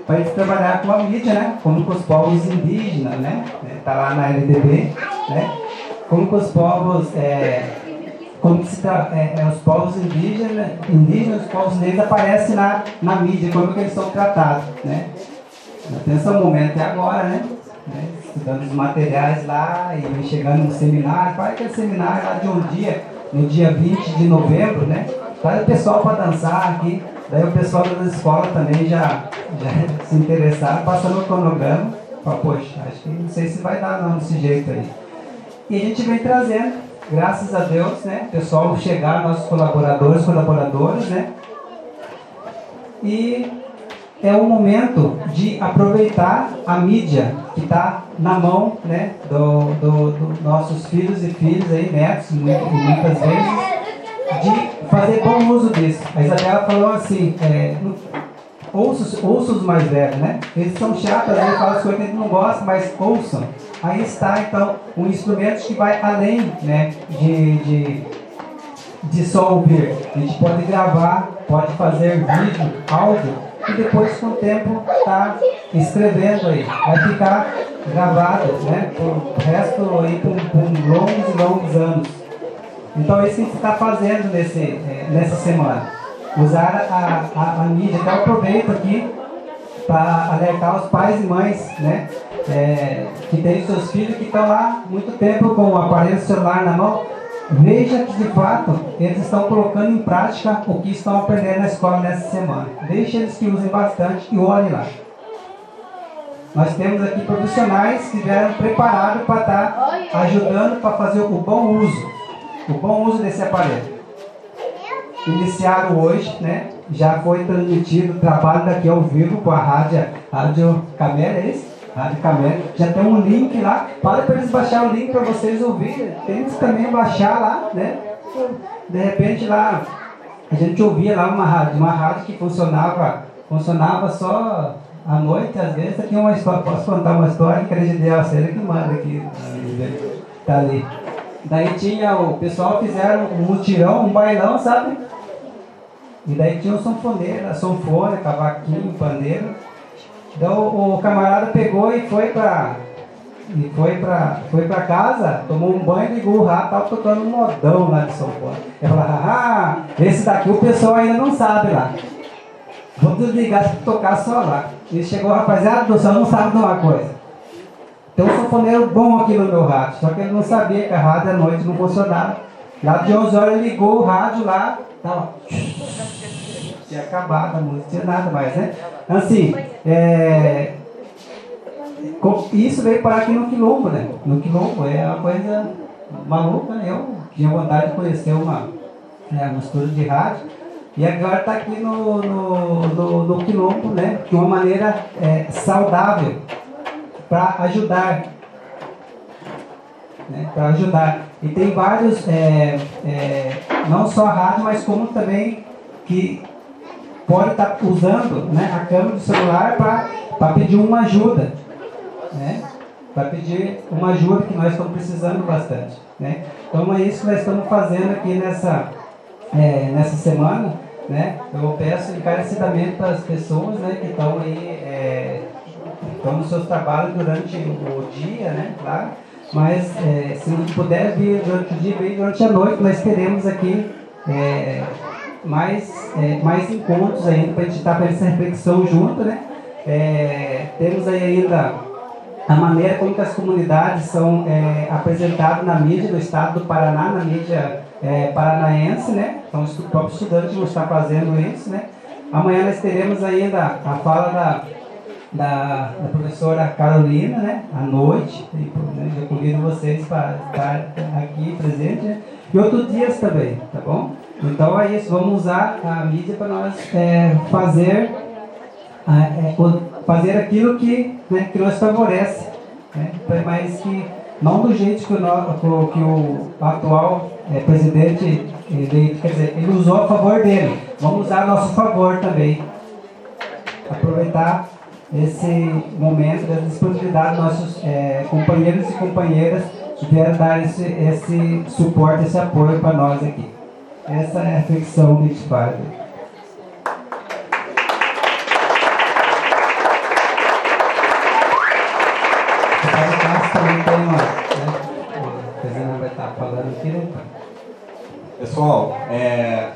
para a gente trabalhar com a mídia, né? Como com os povos indígenas, né? Está lá na LDB, né? Como com os povos, é, como se tá, é, é, os povos indígenas, indígenas, os povos negros aparecem na, na mídia, como que eles são tratados, né? Atenção, o momento é agora, né? né? Estudando os materiais lá e chegando no seminário, para aquele seminário lá de um dia, no dia 20 de novembro, né? Traz o pessoal para dançar aqui. Daí o pessoal da escola também já, já se interessaram, passando o cronograma. Fala, poxa, acho que não sei se vai dar não desse jeito aí. E a gente vem trazendo, graças a Deus, né? Pessoal chegar, nossos colaboradores, colaboradoras, né? E é o momento de aproveitar a mídia que está na mão né, dos do, do nossos filhos e filhas aí, netos, muitas vezes, de fazer bom uso disso. A Isabela falou assim, é, ouça, ouça os mais velhos, né? Eles são chatos, eles falam as coisas que a gente não gosta, mas ouçam. Aí está, então, um instrumento que vai além né, de, de, de só ouvir. A gente pode gravar, pode fazer vídeo, áudio, e depois, com o tempo, está escrevendo aí. Vai ficar gravado, né? O resto aí, por, por longos e longos anos. Então, é isso que a gente está fazendo nesse, é, nessa semana. Usar a, a, a mídia. Então, aproveito aqui para alertar os pais e mães, né? É, que têm seus filhos que estão lá muito tempo com o aparelho celular na mão. Veja que de fato eles estão colocando em prática o que estão aprendendo na escola nessa semana. Deixe eles que usem bastante e olhem lá. Nós temos aqui profissionais que vieram preparados para estar ajudando para fazer o bom uso o bom uso desse aparelho. Iniciaram hoje, né? Já foi transmitido o trabalho daqui ao vivo com a rádio, rádio Camera, é isso? Rádio Camera. Já tem um link lá. Fala para eles baixar o link para vocês ouvirem. Tem que também baixar lá, né? De repente lá, a gente ouvia lá uma rádio, uma rádio que funcionava, funcionava só à noite, às vezes. Aqui uma história, posso contar uma história que a Regideal Cera que manda aqui. Tá ali. Daí tinha o pessoal fizeram um mutirão, um bailão, sabe? E daí tinha o sanfoneiro, a sanfona, cavaquinho, pandeiro. Então o camarada pegou e foi pra. E foi pra, foi pra casa, tomou um banho, ligou o rato, tava tocando um modão lá de sanfona. Ele falou, ah, esse daqui o pessoal ainda não sabe lá. Vou desligar se tocar só lá. E chegou, rapaziada, o senhor não sabe de uma coisa. Tem um sanfoneiro bom aqui no meu rádio, só que ele não sabia que a rádio à noite não funcionava. Lá de 11 horas ligou o rádio lá, tava. Tinha acabado a música, tinha nada mais, né? Assim, é, isso veio parar aqui no Quilombo, né? No Quilombo é uma coisa maluca, né? Eu tinha vontade de conhecer uma, é, um estúdio de rádio. E agora está aqui no, no, no, no Quilombo, né? De uma maneira é, saudável para ajudar. Né, para ajudar. E tem vários, é, é, não só rádio, mas como também que pode estar tá usando né, a câmera do celular para pedir uma ajuda. Né? Para pedir uma ajuda que nós estamos precisando bastante. Né? Então é isso que nós estamos fazendo aqui nessa, é, nessa semana. Né? Eu peço encarecidamente para as pessoas né, que estão aí é, estão nos seus trabalhos durante o dia, né? Claro. Mas é, se não puder vir durante o dia, vem durante a noite. Nós teremos aqui é, mais, é, mais encontros ainda para a gente estar tá fazendo essa reflexão junto, né? É, temos aí ainda a maneira como as comunidades são é, apresentadas na mídia do estado do Paraná, na mídia é, paranaense, né? Então, os próprios estudantes vão estar fazendo isso, né? Amanhã nós teremos ainda a fala da da, da professora Carolina, né, à noite. E, né, eu convido vocês para estar aqui presente. Né, e outros dias também, tá bom? Então é isso, vamos usar a mídia para nós é, fazer, é, fazer aquilo que, né, que nos favorece. Né, mas que não do jeito que o, que o atual é, presidente ele, quer dizer, ele usou a favor dele. Vamos usar a nosso favor também. Aproveitar esse momento, da disponibilidade dos nossos é, companheiros e companheiras que vieram dar esse, esse suporte, esse apoio para nós aqui. Essa é a reflexão que padre. Também tem uma. Né? A Fezena vai estar falando? Né? Pessoal, é...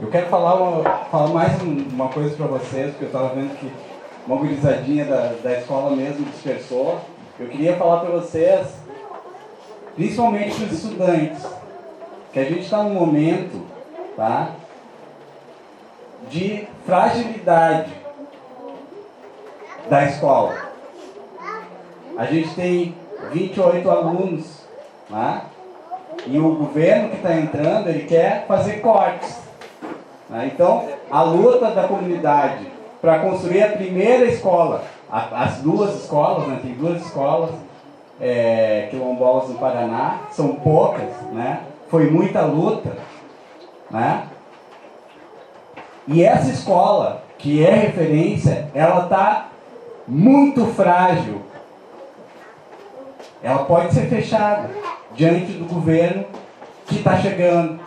eu quero falar, uma... falar mais uma coisa para vocês, porque eu estava vendo que uma gurizadinha da, da escola mesmo dispersou. Eu queria falar para vocês, principalmente os estudantes, que a gente está num momento tá, de fragilidade da escola. A gente tem 28 alunos, né? e o governo que está entrando, ele quer fazer cortes. né? Então, a luta da comunidade para construir a primeira escola, a- as duas escolas, né? tem duas escolas é, quilombolas no Paraná, são poucas, né? Foi muita luta. Né? E essa escola, que é referência, ela está muito frágil. Ela pode ser fechada diante do governo que está chegando.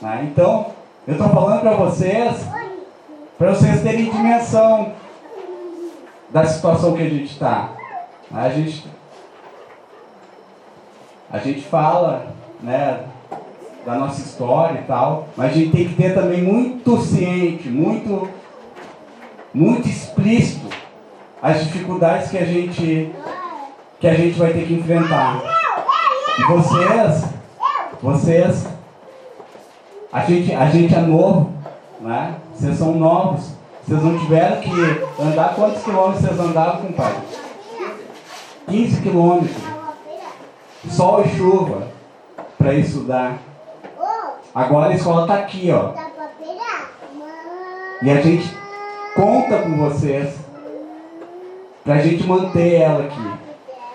né? Então, eu estou falando para vocês, para vocês terem dimensão da situação que a gente está. A gente, a gente fala né, da nossa história e tal, mas a gente tem que ter também muito ciente, muito, muito explícito as dificuldades que a gente que a gente vai ter que enfrentar. E vocês, vocês, a gente, a gente é novo, né? Vocês são novos. Vocês não tiveram que andar quantos quilômetros vocês andavam com o pai? 15 quilômetros. Sol e chuva para estudar. Agora a escola está aqui, ó. E a gente conta com vocês para a gente manter ela aqui.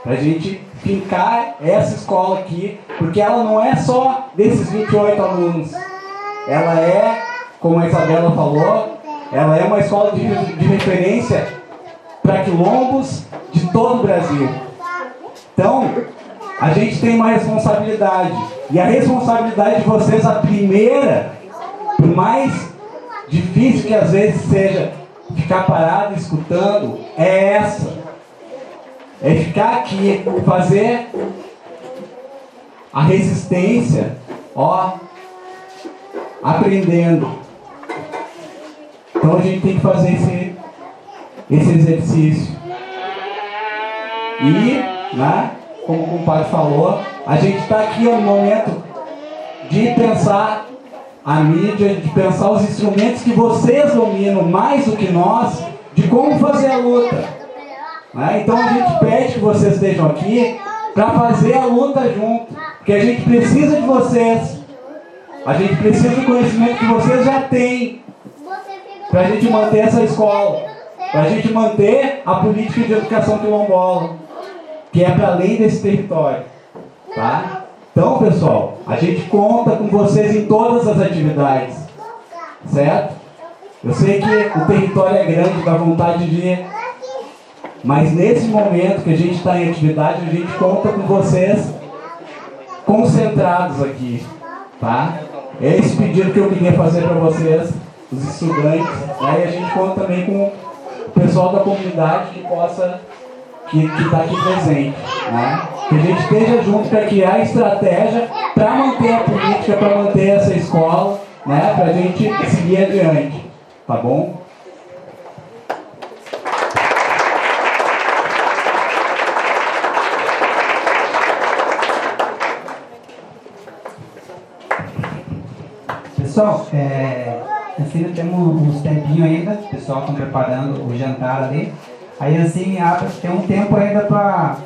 Para a gente fincar essa escola aqui, porque ela não é só desses 28 alunos. Ela é, como a Isabela falou, ela é uma escola de, de referência para quilombos de todo o Brasil. Então, a gente tem uma responsabilidade. E a responsabilidade de vocês, a primeira, por mais difícil que às vezes seja ficar parado escutando, é essa. É ficar aqui, fazer a resistência, ó, aprendendo. Então a gente tem que fazer esse, esse exercício. E, né, como o compadre falou, a gente está aqui no momento de pensar a mídia, de pensar os instrumentos que vocês dominam mais do que nós, de como fazer a luta. Né? Então a gente pede que vocês estejam aqui para fazer a luta junto, porque a gente precisa de vocês. A gente precisa do conhecimento que vocês já têm para a gente manter essa escola, para a gente manter a política de educação quilombola, que é para além desse território. Tá? Então, pessoal, a gente conta com vocês em todas as atividades, certo? Eu sei que o território é grande, dá vontade de ir, mas nesse momento que a gente está em atividade, a gente conta com vocês concentrados aqui, tá? É esse pedido que eu queria fazer para vocês, os estudantes, né? e a gente conta também com o pessoal da comunidade que possa, que está aqui presente, né? Que a gente esteja junto para criar estratégia para manter a política, para manter essa escola, né? Para a gente seguir adiante, tá bom? Pessoal, é, assim temos uns tempinhos ainda, o pessoal está preparando o jantar ali. Aí assim tem um tempo ainda para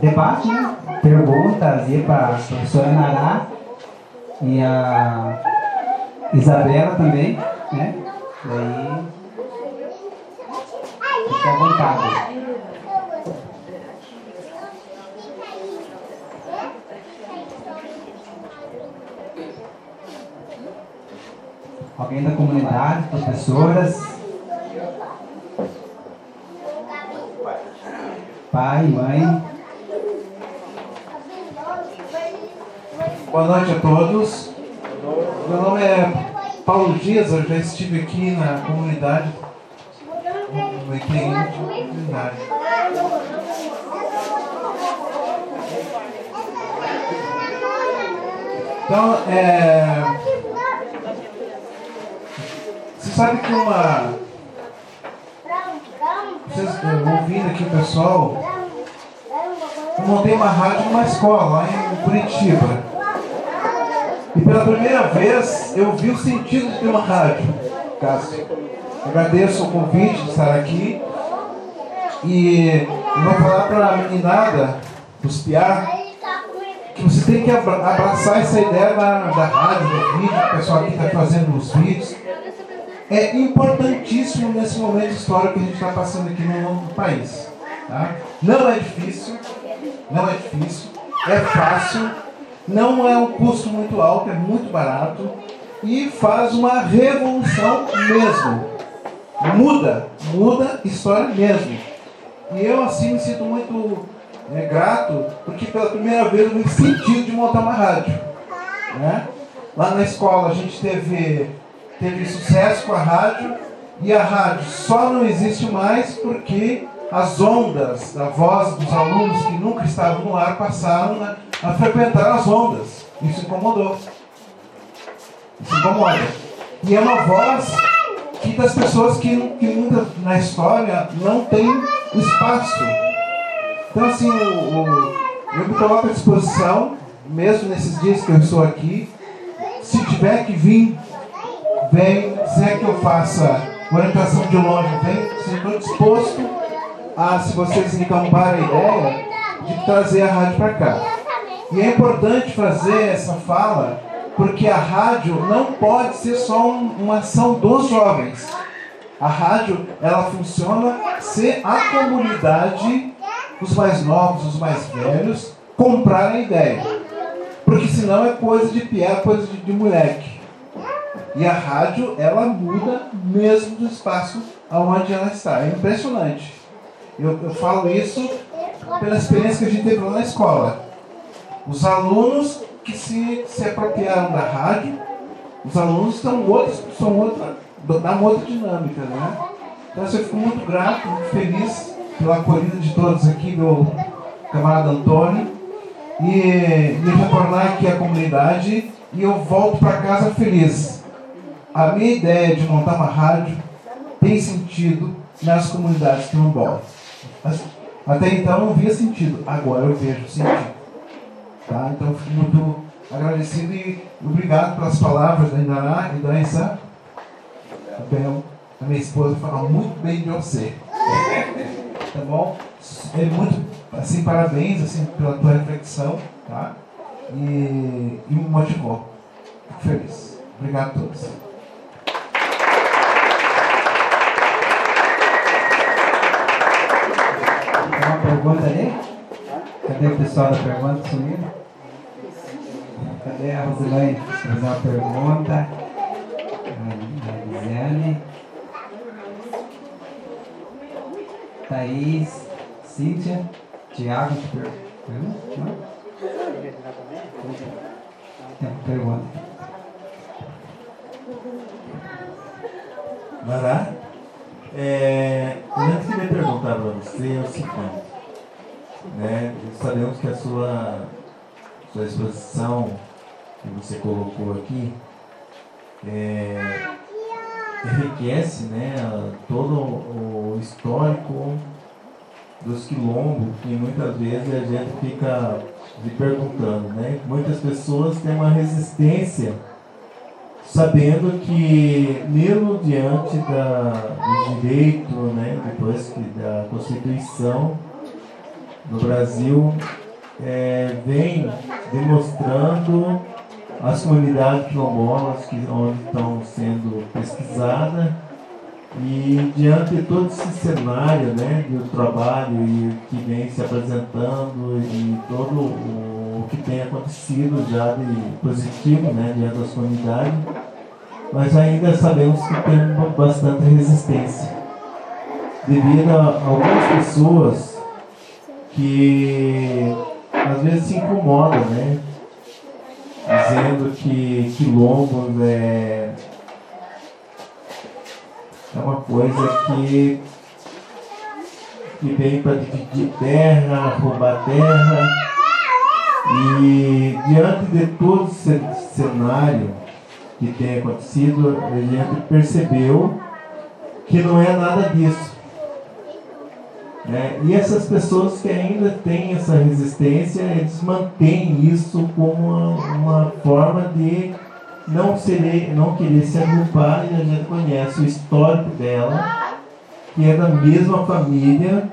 debate, né? perguntas aí para a professora Nará e a Isabela também, né? Daí fica à vontade. Alguém da comunidade, professoras, pai, mãe. Boa noite a todos. Meu nome é Paulo Dias, eu já estive aqui na comunidade, no IPI comunidade. Então, é... Você sabe que uma. Vocês eh, ouvindo aqui pessoal, eu montei uma rádio numa escola lá em Curitiba. E pela primeira vez eu vi o sentido de ter uma rádio, Cássio. Agradeço o convite de estar aqui. E vou falar para a meninada, os piá, que você tem que abraçar essa ideia da, da rádio, do vídeo, o pessoal aqui está fazendo os vídeos. É importantíssimo nesse momento histórico que a gente está passando aqui no novo país. Tá? Não é difícil, não é difícil, é fácil, não é um custo muito alto, é muito barato e faz uma revolução mesmo. Muda, muda história mesmo. E eu assim me sinto muito é, grato, porque pela primeira vez eu me sentido de montar uma rádio. Né? Lá na escola a gente teve, teve sucesso com a rádio, e a rádio só não existe mais porque as ondas da voz dos alunos que nunca estavam no ar passaram a frequentar as ondas. Isso incomodou. Isso incomoda. E é uma voz que das pessoas que, que muita, na história não tem espaço. Então, assim, o, o, eu me coloco à disposição, mesmo nesses dias que eu estou aqui. Se tiver que vir, vem. Se é que eu faça orientação de longe, vem. Se estou disposto a, se vocês me camparem a ideia, de trazer a rádio para cá. E é importante fazer essa fala, porque a rádio não pode ser só um, uma ação dos jovens. A rádio, ela funciona se a comunidade, os mais novos, os mais velhos, comprarem a ideia. Porque senão é coisa de piá, coisa de, de moleque. E a rádio, ela muda mesmo do espaço aonde ela está. É impressionante. Eu, eu falo isso pela experiência que a gente teve lá na escola. Os alunos que se, se apropriaram da rádio, os alunos estão outros, são outra, dá uma outra dinâmica, né? Então eu fico muito grato, muito feliz pela acolhida de todos aqui, meu camarada Antônio, e, e retornar aqui à comunidade e eu volto para casa feliz. A minha ideia de montar uma rádio tem sentido nas comunidades quilombolas. Até então não via sentido, agora eu vejo sentido. Tá? Então fico muito agradecido e obrigado pelas palavras da Indará e da Ensa. A minha esposa fala muito bem de você. tá bom? É muito, assim, parabéns assim, pela tua reflexão, tá? E, e me motivou. Fico feliz. Obrigado a todos. Pergunta ali? Cadê o pessoal da pergunta? Sumiu? Cadê a Rosilane? Fazer uma pergunta. A Lisiane. Thaís. Cíntia. Tiago. Pergunta? Tem pergunta. Vai lá. É, eu queria perguntar para você é o seguinte. Né? Sabemos que a sua, sua exposição que você colocou aqui é, enriquece né, todo o histórico dos quilombos que muitas vezes a gente fica se perguntando. Né? Muitas pessoas têm uma resistência sabendo que mesmo diante da, do direito, né, depois que da Constituição no Brasil, é, vem demonstrando as comunidades quilombolas que onde estão sendo pesquisadas e diante de todo esse cenário né, do trabalho e que vem se apresentando e todo o que tem acontecido já de positivo né, diante das comunidades, mas ainda sabemos que tem bastante resistência. Devido a algumas pessoas que às vezes se incomodam, né? Dizendo que quilombos é, é uma coisa que, que vem para dividir terra, roubar terra. E diante de todo esse cenário que tem acontecido, a gente percebeu que não é nada disso. Né? E essas pessoas que ainda têm essa resistência, eles mantêm isso como uma, uma forma de não, ser, não querer se agrupar e a gente conhece o histórico dela, que é da mesma família,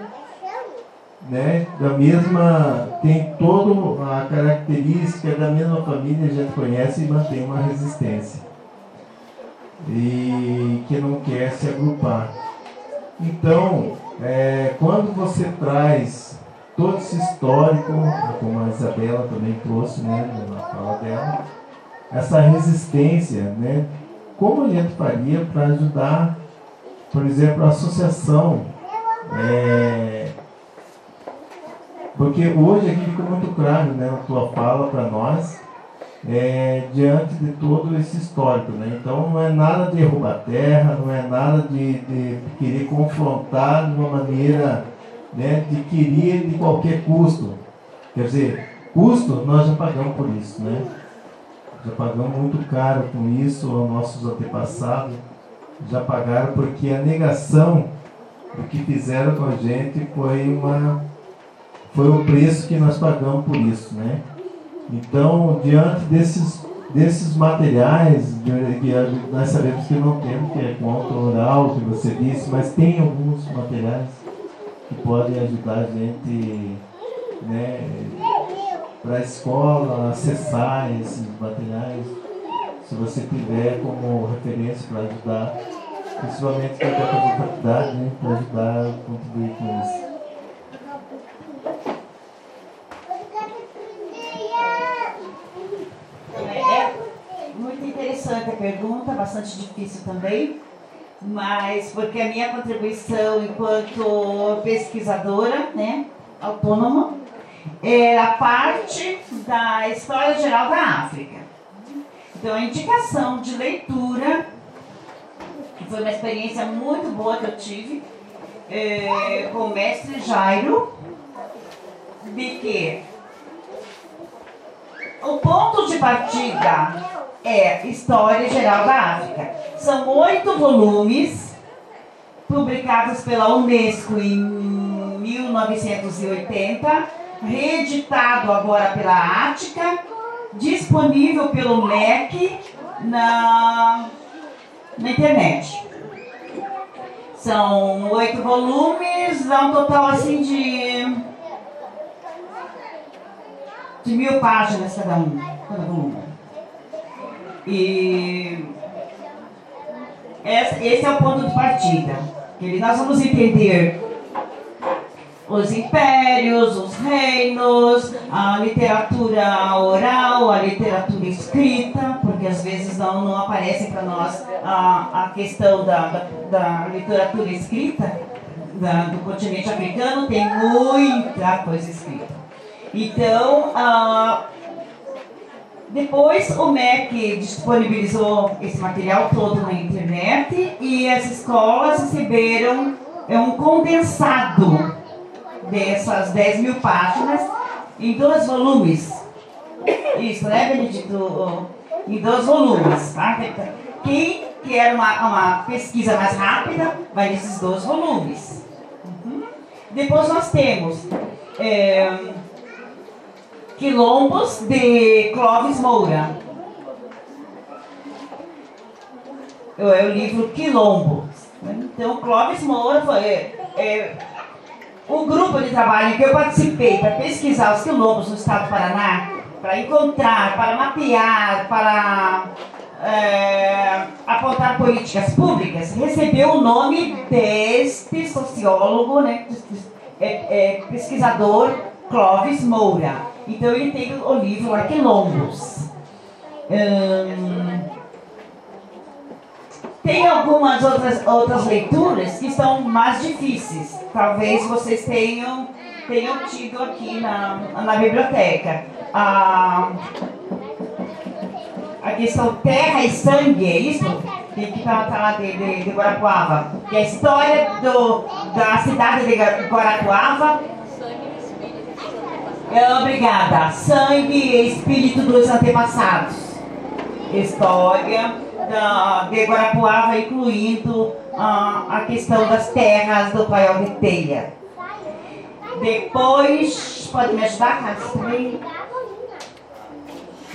né? da mesma, tem toda a característica da mesma família, a gente conhece e mantém uma resistência. E que não quer se agrupar. Então, é, quando você traz todo esse histórico, como a Isabela também trouxe né, na fala dela, essa resistência, né? Como a gente faria para ajudar, por exemplo, a associação? É, porque hoje aqui fica muito claro, né, a tua fala para nós, é, diante de todo esse histórico. Né? Então não é nada de derrubar terra, não é nada de, de querer confrontar de uma maneira né, de querer de qualquer custo. Quer dizer, custo nós já pagamos por isso, né? Já pagamos muito caro com isso, os nossos antepassados já pagaram porque a negação do que fizeram com a gente foi uma foi o preço que nós pagamos por isso, né? Então, diante desses desses materiais, que nós sabemos que não temos, que é conta oral, que você disse, mas tem alguns materiais que podem ajudar a gente né, para a escola acessar esses materiais, se você tiver como referência para ajudar, principalmente para a faculdade, né, para ajudar a contribuir com isso. É muito interessante a pergunta, bastante difícil também, mas porque a minha contribuição enquanto pesquisadora, né, autônoma, era parte da História Geral da África. Então, a indicação de leitura, que foi uma experiência muito boa que eu tive, é, com o mestre Jairo, de que o ponto de partida é História Geral da África. São oito volumes publicados pela Unesco em 1980 reeditado agora pela Ática, disponível pelo MEC na, na internet. São oito volumes, dá um total assim de, de mil páginas cada um, cada volume. E esse é o ponto de partida. Nós vamos entender os impérios, os reinos, a literatura oral, a literatura escrita, porque às vezes não, não aparece para nós a, a questão da, da, da literatura escrita da, do continente africano, tem muita coisa escrita. Então, ah, depois o MEC disponibilizou esse material todo na internet e as escolas receberam é um condensado dessas 10 mil páginas em dois volumes. Isso, né, Benedito? Em dois volumes, tá? Quem quer uma, uma pesquisa mais rápida, vai nesses dois volumes. Uhum. Depois nós temos é, Quilombos de Clóvis Moura. É o livro Quilombo. Então, Clóvis Moura foi, é, o grupo de trabalho que eu participei para pesquisar os quilombos no estado do Paraná, para encontrar, para mapear, para é, apontar políticas públicas, recebeu o nome deste sociólogo, né, é, é, pesquisador Clóvis Moura. Então ele tem o livro Arquilombos. Hum, tem algumas outras, outras leituras que são mais difíceis. Talvez vocês tenham, tenham tido aqui na, na biblioteca. A, a questão terra e sangue, é isso? Que está tá lá de, de, de Guarapuava. Que é a história do, da cidade de Guarapuava. É, obrigada. Sangue e espírito dos antepassados. História da, de Guarapuava, incluindo ah, a questão das terras do Paiol Teia. Depois, pode me ajudar, Carlos?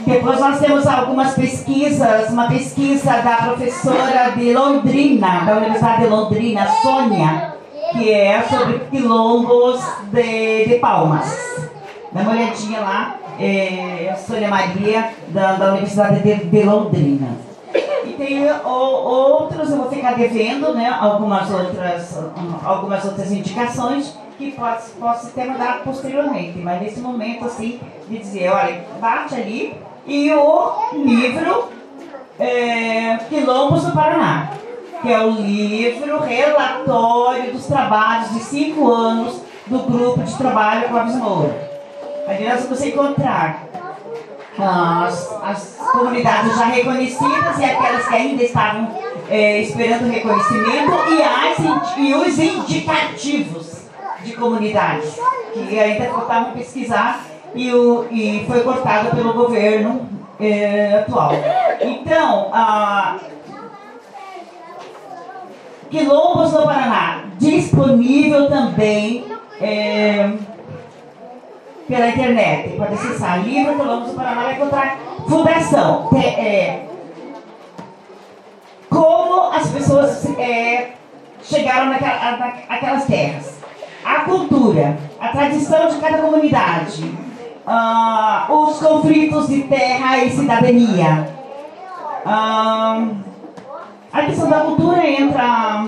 Depois nós temos algumas pesquisas, uma pesquisa da professora de Londrina, da Universidade de Londrina, Sônia, que é sobre quilombos de, de Palmas. Dá uma olhadinha lá, é, Sônia Maria, da, da Universidade de, de Londrina. E tem o, outros, eu vou ficar devendo, né, algumas outras, algumas outras indicações que pode, posso ter mandado posteriormente, mas nesse momento, assim, de dizer, olha, bate ali, e o livro é, Quilombos do Paraná, que é o livro relatório dos trabalhos de cinco anos do grupo de trabalho Clóvis Moura. Ali nós vamos encontrar as, as comunidades já reconhecidas e aquelas que ainda estavam é, esperando reconhecimento e, as, e os indicativos de comunidades, que ainda faltavam pesquisar e, o, e foi cortado pelo governo é, atual. Então, a Quilombos no Paraná, disponível também é, pela internet. Pode acessar livro Quilombos do Paraná vai encontrar fundação. É, como as pessoas é, chegaram naquela, naquelas terras. A cultura, a tradição de cada comunidade uh, os conflitos de terra e cidadania. Uh, a questão da cultura entra,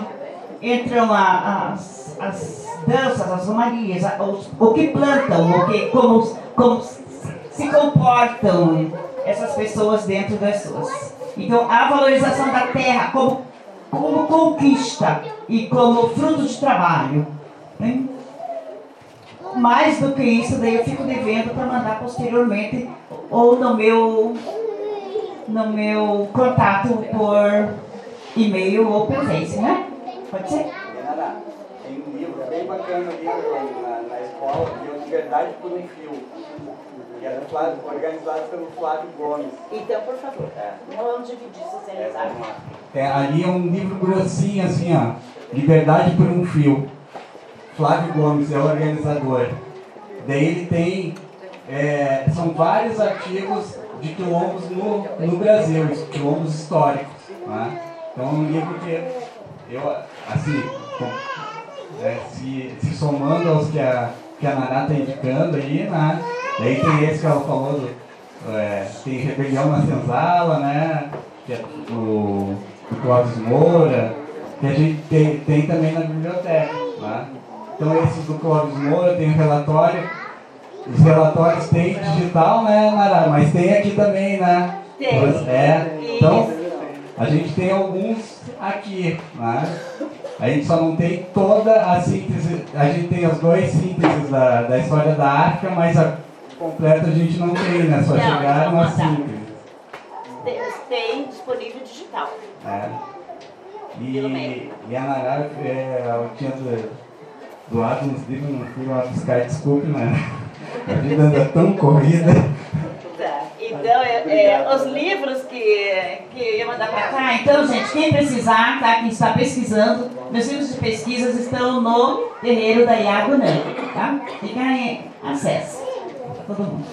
entram as, as danças, as romarias, os, o que plantam, o que, como, como se comportam essas pessoas dentro das suas. Então, a valorização da terra como, como conquista e como fruto de trabalho. Né? mais do que isso, daí eu fico devendo para mandar posteriormente ou no meu, no meu contato por e-mail ou pelo Face, né? Pode ser? Bacana ali na, na escola, de Liberdade por um Fio, que é Flávio, organizado pelo Flávio Gomes. Então, por favor, é. não vamos dividir, socializar. É, é, ali é um livro grossinho, assim, ó, Liberdade por um Fio. Flávio Gomes é o organizador. Daí ele tem. É, são vários artigos de quilombos no, no Brasil, quilombos históricos. Né? Então é um livro que eu, assim, é, se, se, somando aos que a, que a Nará está indicando aí, né? Daí tem esse que ela falou do, é, tem Rebelião na Senzala, né? Que é do, do Clóvis Moura, que a gente tem, tem também na biblioteca. Né? Então esse do Clóvis Moura tem um relatório. Os relatórios tem digital, né, Nara? Mas tem aqui também, né? Tem. É. Então, a gente tem alguns aqui, né? A gente só não tem toda a síntese, a gente tem as duas sínteses da, da história da África, mas a completa a gente não tem, né? Só não, chegaram na síntese. Tem disponível digital. É. E, e a Nara, é, ela tinha doado uns livros, não fui lá buscar, desculpe, mas a vida anda tão corrida. Tá. Então, é, é, os livros que, que eu ia mandar para cá, então, gente, quem precisar, tá? Quem está pesquisando, meus livros de pesquisas estão no terreiro da Iago tá? Fica em acesso para todo mundo.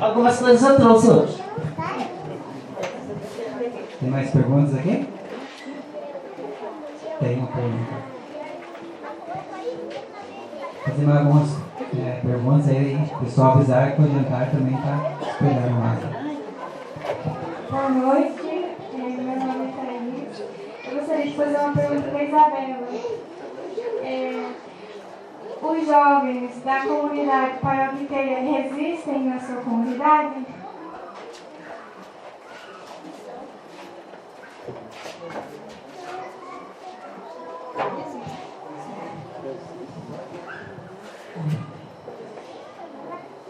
Algumas coisas eu trouxe hoje. Tem mais perguntas aqui? Tem uma pergunta mais algumas é, perguntas aí, pessoal avisar que o jantar também está esperando mais. Boa noite, é, meu nome é Thaís. Eu gostaria de fazer uma pergunta para a Isabela. É, os jovens da comunidade Parabiteira resistem na sua comunidade?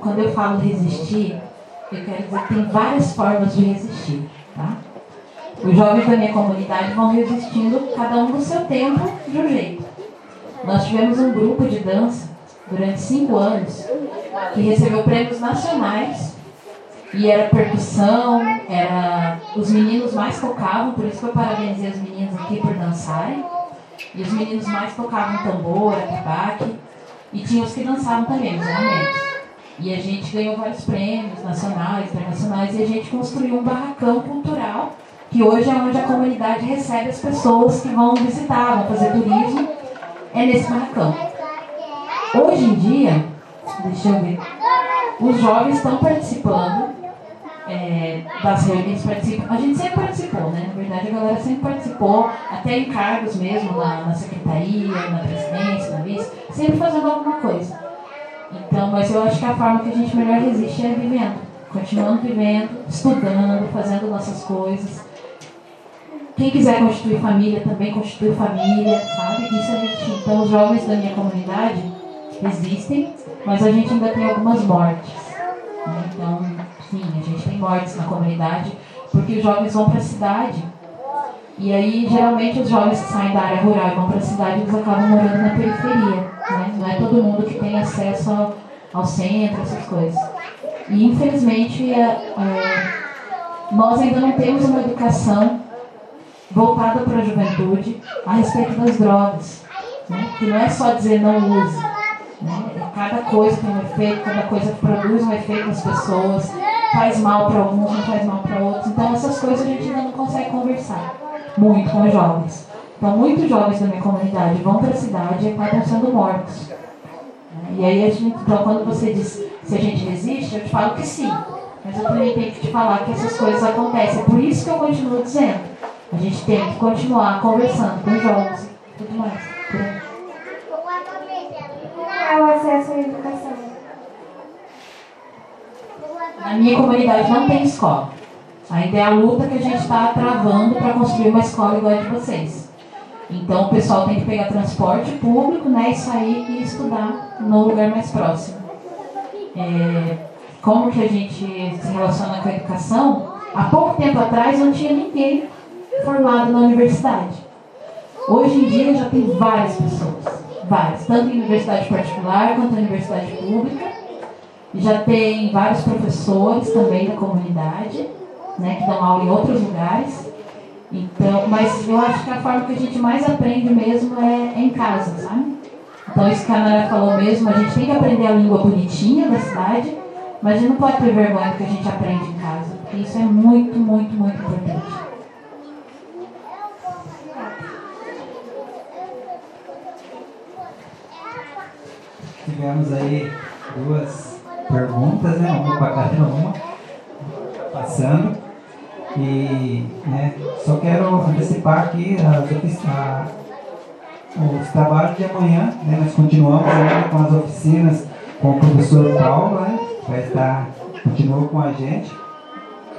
Quando eu falo resistir, eu quero dizer que tem várias formas de resistir. Tá? Os jovens da minha comunidade vão resistindo, cada um no seu tempo, de um jeito. Nós tivemos um grupo de dança durante cinco anos que recebeu prêmios nacionais. E era percussão, era os meninos mais tocavam, por isso que eu parabenizei os meninos aqui por dançarem. E os meninos mais tocavam tambor, atabaque. E tinha os que dançavam também, os homens. E a gente ganhou vários prêmios nacionais, internacionais, e a gente construiu um barracão cultural, que hoje é onde a comunidade recebe as pessoas que vão visitar, vão fazer turismo, é nesse barracão. Hoje em dia, deixa eu ver, os jovens estão participando é, das reuniões, participam, a gente sempre participou, né? Na verdade, a galera sempre participou, até em cargos mesmo, na, na secretaria, na presidência, na vice, sempre fazendo alguma coisa. Então, mas eu acho que a forma que a gente melhor resiste é vivendo, continuando vivendo, estudando, fazendo nossas coisas. Quem quiser constituir família também constitui família, sabe? Isso a gente. Então, os jovens da minha comunidade existem, mas a gente ainda tem algumas mortes. Né? Então, sim, a gente tem mortes na comunidade, porque os jovens vão para a cidade. E aí, geralmente, os jovens que saem da área rural e vão para a cidade, eles acabam morando na periferia. Né? Não é todo mundo que tem acesso ao, ao centro, essas coisas. E, infelizmente, é, é, nós ainda não temos uma educação voltada para a juventude a respeito das drogas. Né? Que não é só dizer não use. Né? Cada coisa tem um efeito, cada coisa produz um efeito nas pessoas, faz mal para alguns, não faz mal para outros. Então, essas coisas a gente ainda não consegue conversar muito com os jovens. Então, muitos jovens da minha comunidade vão para a cidade e acabam sendo mortos. E aí, a gente, então, quando você diz se a gente resiste, eu te falo que sim. Mas eu também tenho que te falar que essas coisas acontecem. É por isso que eu continuo dizendo. A gente tem que continuar conversando com os jovens e tudo mais. É o acesso à educação? Na minha comunidade não tem escola. Ainda é a luta que a gente está travando para construir uma escola igual a de vocês. Então o pessoal tem que pegar transporte público né, e sair e estudar no lugar mais próximo. É, como que a gente se relaciona com a educação? Há pouco tempo atrás não tinha ninguém formado na universidade. Hoje em dia já tem várias pessoas, várias, tanto em universidade particular quanto em universidade pública. Já tem vários professores também da comunidade, né, que dão aula em outros lugares. Então, mas eu acho que a forma que a gente mais aprende mesmo é, em casa, sabe? Então, isso que a Nara falou mesmo, a gente tem que aprender a língua bonitinha da cidade, mas a gente não pode ter vergonha do que a gente aprende em casa, porque isso é muito, muito, muito importante. Tivemos aí duas perguntas, né? Uma para cada uma, passando. E né, só quero antecipar aqui as, a, os trabalhos de amanhã. Né? Nós continuamos ainda com as oficinas com o professor Paulo, né? vai estar, continua com a gente,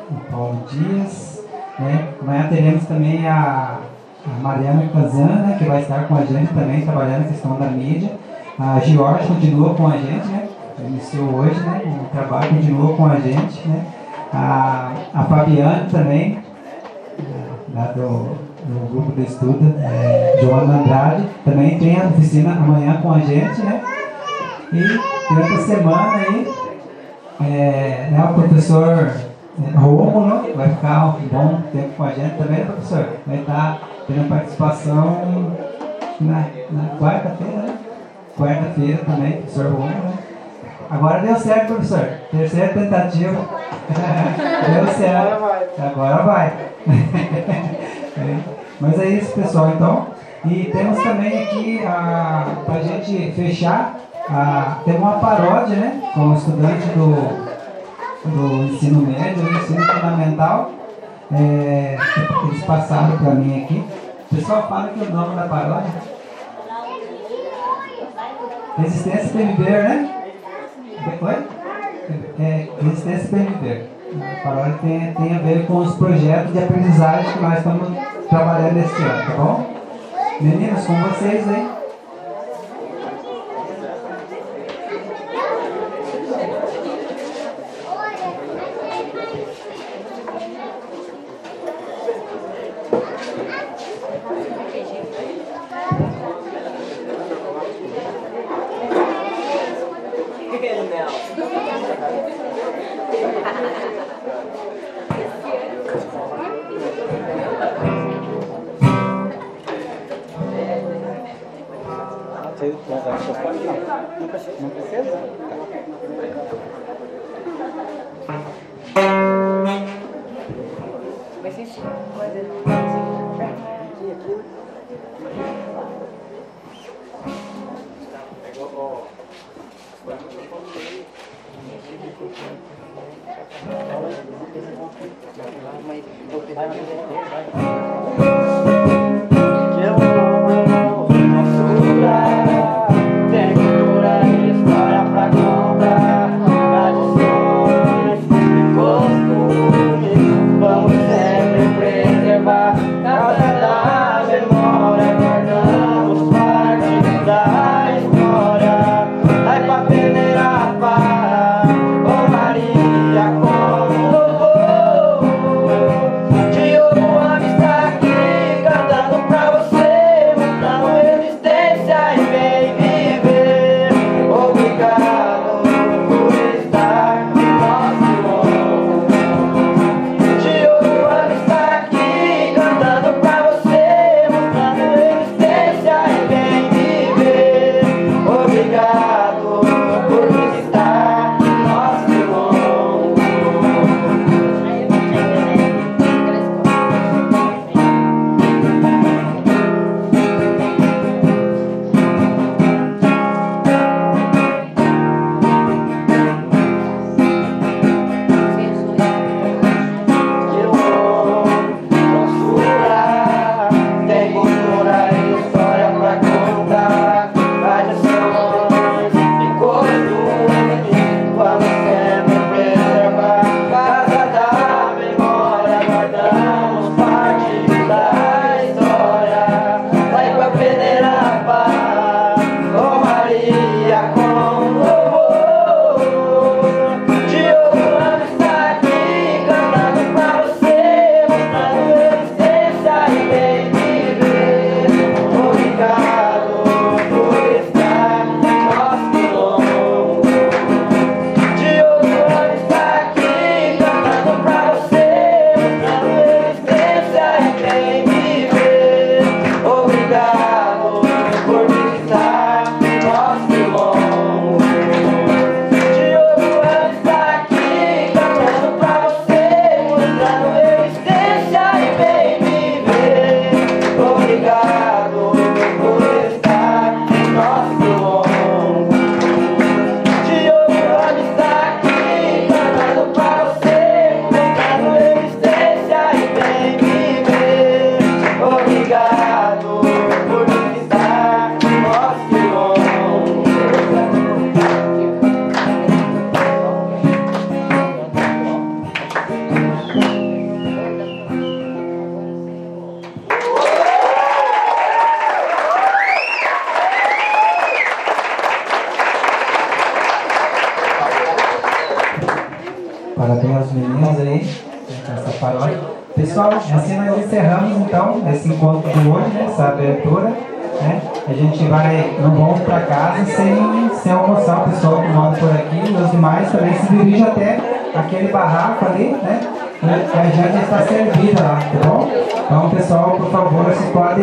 o Paulo Dias. Né? Amanhã teremos também a, a Mariana Kazan, né? que vai estar com a gente também, trabalhando a questão da mídia. A Giorgia continua com a gente, né? Iniciou hoje, né? O trabalho continua com a gente, né? A, a Fabiane também, lá do, do grupo de estudo, é, Joana Andrade, também tem a oficina amanhã com a gente, né? E durante a semana aí, é, né, o professor é, Rômulo vai ficar um bom tempo com a gente também, né, professor? Vai estar tendo participação na, na quarta-feira, né? Quarta-feira também, professor Rômulo, né? Agora deu certo, professor. Terceira tentativa. deu certo. Agora vai. Mas é isso, pessoal, então. E temos também aqui, a, pra gente fechar, a, tem uma paródia, né? Com o estudante do, do ensino médio, do ensino fundamental. É, eles passaram para mim aqui. O pessoal fala que o nome da paródia. Resistência para viver, né? Oi? É, resistência para viver. A paródia tem, tem a ver com os projetos de aprendizagem que nós estamos trabalhando este ano, tá bom? Meninos, com vocês aí.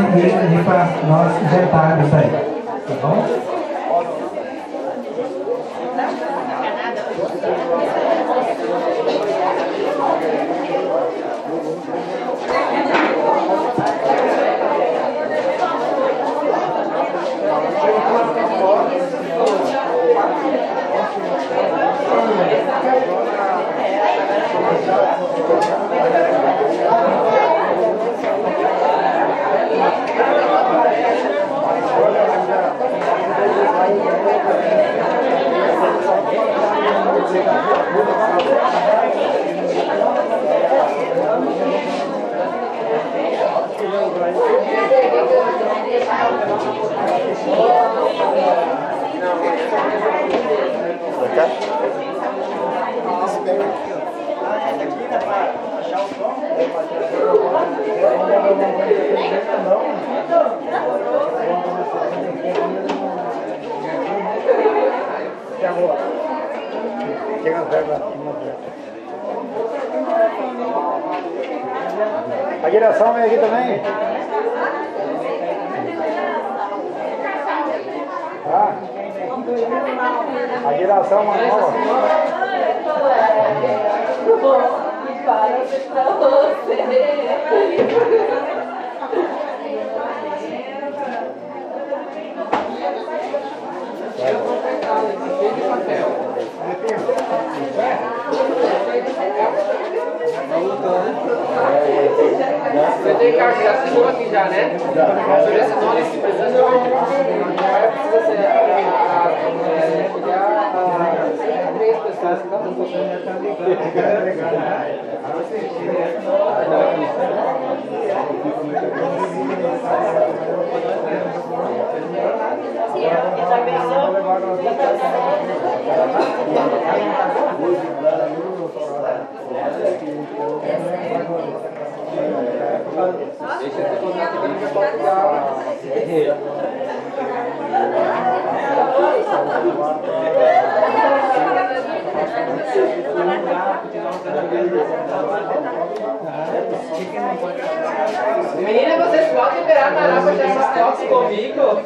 Vir ali para nós jantarmos aí, Menina, vocês podem esperar Nará para tirar fotos comigo?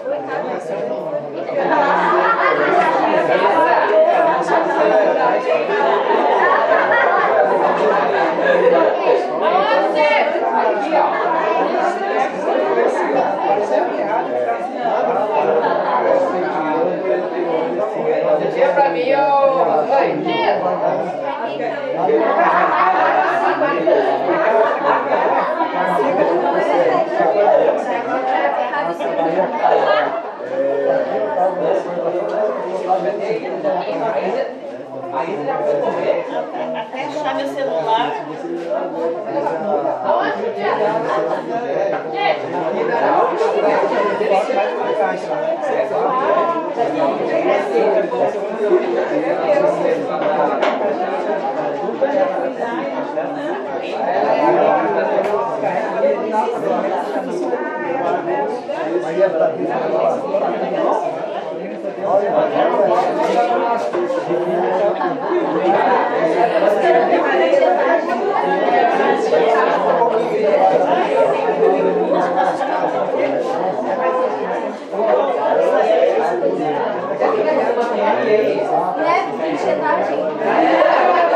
Dia pra mim, ô. Achar meu celular. Tirar uma foto. É, uma foto.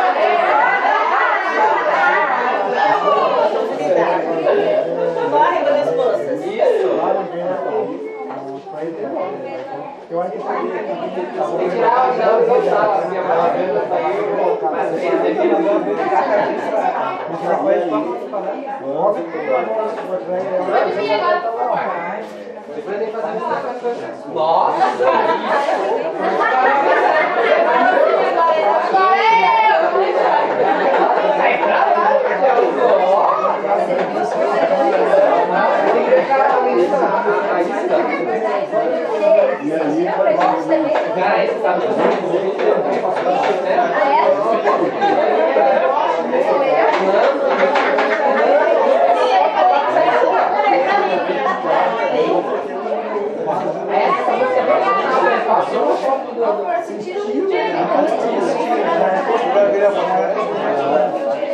Barra das moças. Eu acho que isso Tem que tirar, o gostava. Minha mãe saiu. Mas ele tem que Depois tem que fazer um Nossa! Sai pra lá, Cara, esse tá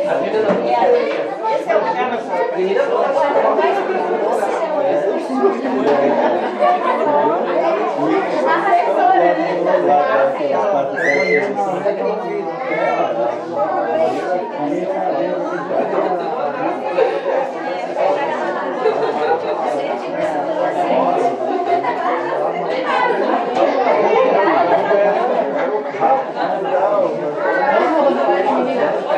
não, não, não.